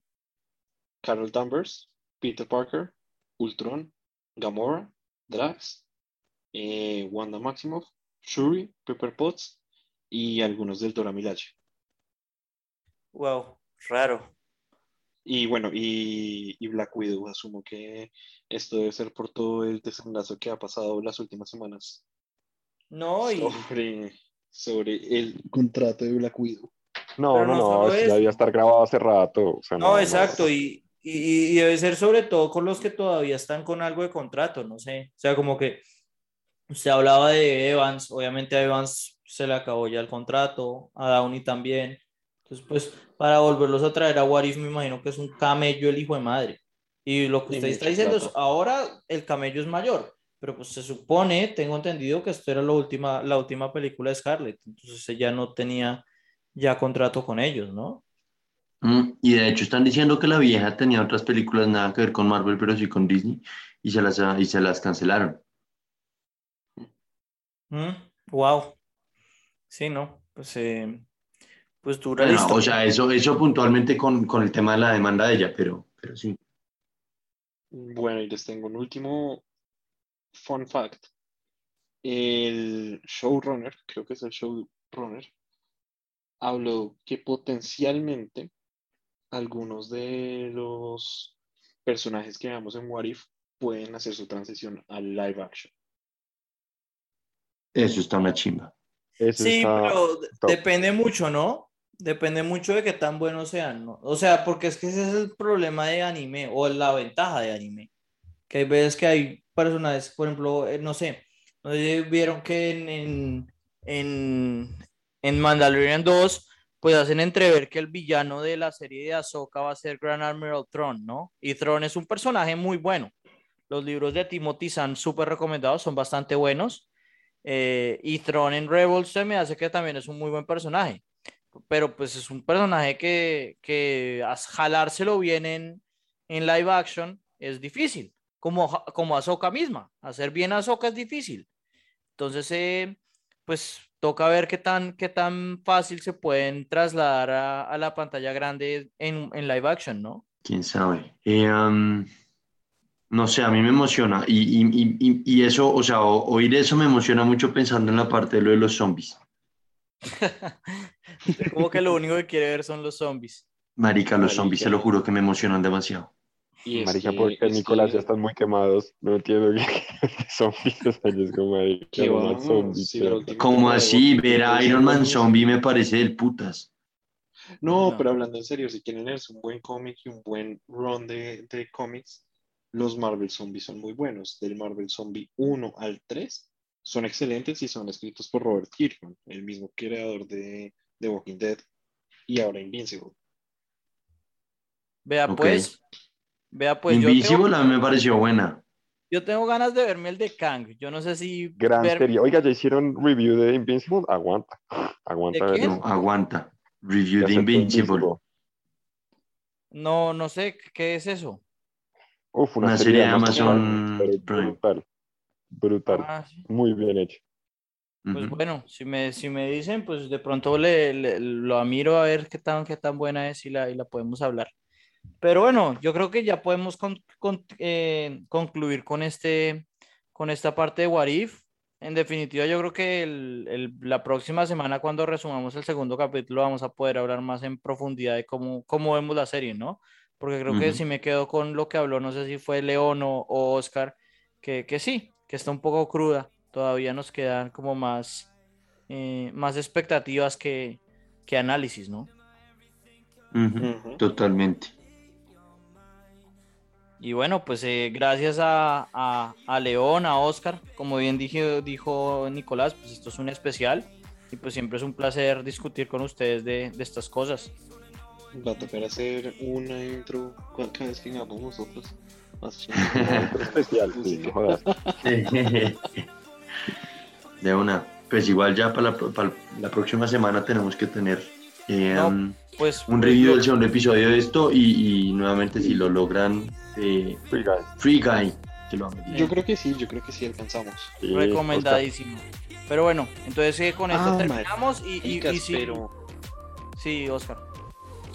Carol Danvers, Peter Parker, Ultron, Gamora, Drax, eh, Wanda Maximoff, Shuri, Pepper Potts y algunos del Dora Milaje. Wow, raro. Y bueno, y, y Black Widow, asumo que esto debe ser por todo el desenlace que ha pasado las últimas semanas No, y... sobre, sobre el contrato de Black Widow. No, Pero no, no no, ya debía estar grabado hace rato. o sea, No, exacto, y, y, y debe ser sobre todo con los que todavía están con algo de contrato, no sé. O sea, como que usted hablaba de Evans, obviamente a Evans se le acabó ya el contrato, a Downey también, Entonces, pues, para volverlos a traer a What If, me imagino que es un camello el hijo de madre. Y lo que usted está diciendo es, ahora el camello es mayor, pero pues se supone, tengo entendido que esto era la última, la última película de Scarlett, entonces ella no tenía ya contrato con ellos, ¿no? Mm, y de hecho están diciendo que la vieja tenía otras películas nada que ver con Marvel, pero sí con Disney, y se las, y se las cancelaron. Wow. Sí, ¿no? Pues, eh, pues dura historia. o sea, eso, eso puntualmente con, con el tema de la demanda de ella, pero, pero sí. Bueno, y les tengo un último fun fact. El showrunner, creo que es el showrunner, habló que potencialmente algunos de los personajes que veamos en What If pueden hacer su transición al live action. Eso está una chimba. Eso Sí, está pero top. depende mucho, ¿no? Depende mucho de qué tan buenos sean, ¿no? O sea, porque es que ese es el problema de anime o la ventaja de anime. Que hay veces que hay personajes, por ejemplo, eh, no sé, no sé si vieron que en, en, en, en Mandalorian 2, pues hacen entrever que el villano de la serie de Ahsoka va a ser Grand Admiral Thrawn, ¿no? Y Thrawn es un personaje muy bueno. Los libros de Timothy Zahn súper recomendados, son bastante buenos. Eh, y Thrawn en Rebels se me hace que también es un muy buen personaje. Pero pues es un personaje que, que jalárselo bien en, en live action es difícil. Como, como Ahsoka misma. Hacer bien a Ahsoka es difícil. Entonces, eh, pues toca ver qué tan, qué tan fácil se pueden trasladar a, a la pantalla grande en, en live action, ¿no? Quién sabe. Eh, um, no sé, a mí me emociona. Y, y, y, y- eso, o sea, o- oír eso me emociona mucho pensando en la parte de lo de los zombies. Como que lo único que quiere ver son los zombies. Marica, los Marica. zombies, se lo juro que me emocionan demasiado. Y Marica, que- porque Nicolás que- ya están muy quemados. No entiendo qué qué zombies. O sea, yo es como, marica, ¿Qué no va? más zombies. Sí, pero- la última Como así, ver a Iron Man zombie me parece del putas. No, No. pero hablando en serio, si quieren leerse un buen cómic y un buen run de, de cómics, los Marvel Zombies son muy buenos. Del Marvel Zombie 1 al 3 son excelentes y son escritos por Robert Kirkman, el mismo creador de, de Walking Dead y ahora Invincible. Vea pues, vea pues, yo tengo, Invisible a mí me pareció buena. yo tengo ganas de verme el de Kang. Yo no sé si Gran ver- serie. Oiga, ¿ya hicieron review de Invincible? Aguanta. Aguanta ¿De. No, aguanta. Review de Invincible. no, no sé qué es eso. Uf, una, Una serie de Amazon Prime, brutal. Brutal. Ah, sí. Muy bien hecho. Pues Ujú. bueno, si me, si me dicen, pues de pronto le, le- lo miro a ver qué tan, qué tan buena es y la, y la podemos hablar. Pero bueno, yo creo que ya podemos con- con- eh, concluir con, este, con esta parte de What If. En definitiva, yo creo que el- el- la próxima semana, cuando resumamos el segundo capítulo, vamos a poder hablar más en profundidad de cómo, cómo vemos la serie, ¿no? Porque creo que si me quedo con lo que habló, no sé si fue León o, o Oscar, que, que sí, que está un poco cruda. Todavía nos quedan como más, eh, más expectativas que, que análisis, ¿no? Totalmente. Y bueno, pues eh, gracias a, a, a León, a Oscar, como bien dije, dijo Nicolás, pues esto es un especial y pues siempre es un placer discutir con ustedes de, de estas cosas. Va a tocar hacer una intro cada vez que hagamos nosotros. Más especial, sí, no jodas. De una. Pues igual ya para la, para la próxima semana tenemos que tener eh, No, um, Pues, un pues, review del segundo episodio de esto y, y nuevamente si lo logran eh, Free Guy. Free Guy. que lo Yo creo que sí, yo creo que sí alcanzamos. Sí, recomendadísimo. Pero bueno, entonces eh, con esto Ah, terminamos y, y, y sí, pero... sí, Oscar.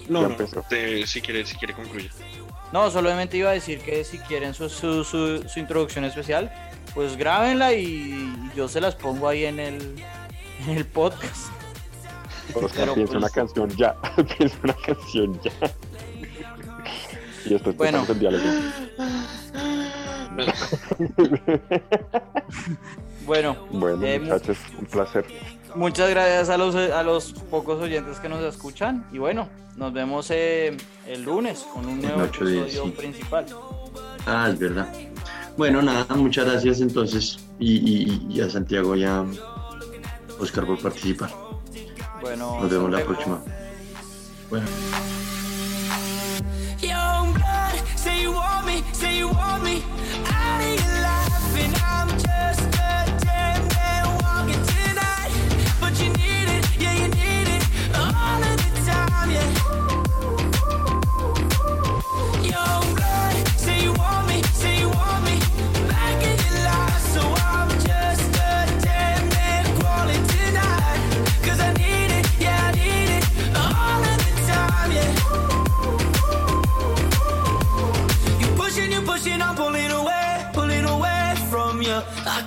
No, Ya no, empezó. te- si quiere, si quiere concluir. No, solamente iba a decir que si quieren su, su, su, su introducción especial, pues grábenla y yo se las pongo ahí en el, en el podcast. Oscar, piensa pues- una canción ya. piensa una canción ya. Y después Bueno. el diálogo. Bueno, Bueno, Eh, mu- muchachos, un placer. Muchas gracias a los, a los pocos oyentes que nos escuchan y bueno, nos vemos eh, el lunes con un nuevo días, episodio sí. principal. Ah, es verdad. Bueno, nada, muchas gracias entonces. Y, y- y a Santiago y a Oscar por participar. Bueno, Nos vemos la próxima. Bueno, Young blood, say you want me, say you want me.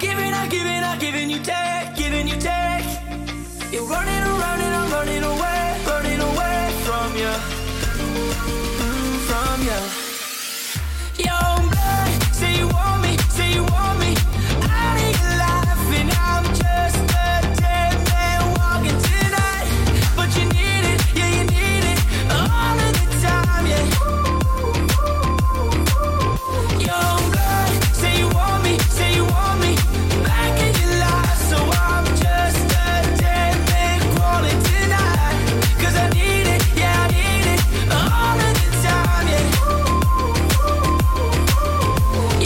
giving, I'm giving, I'm giving you take.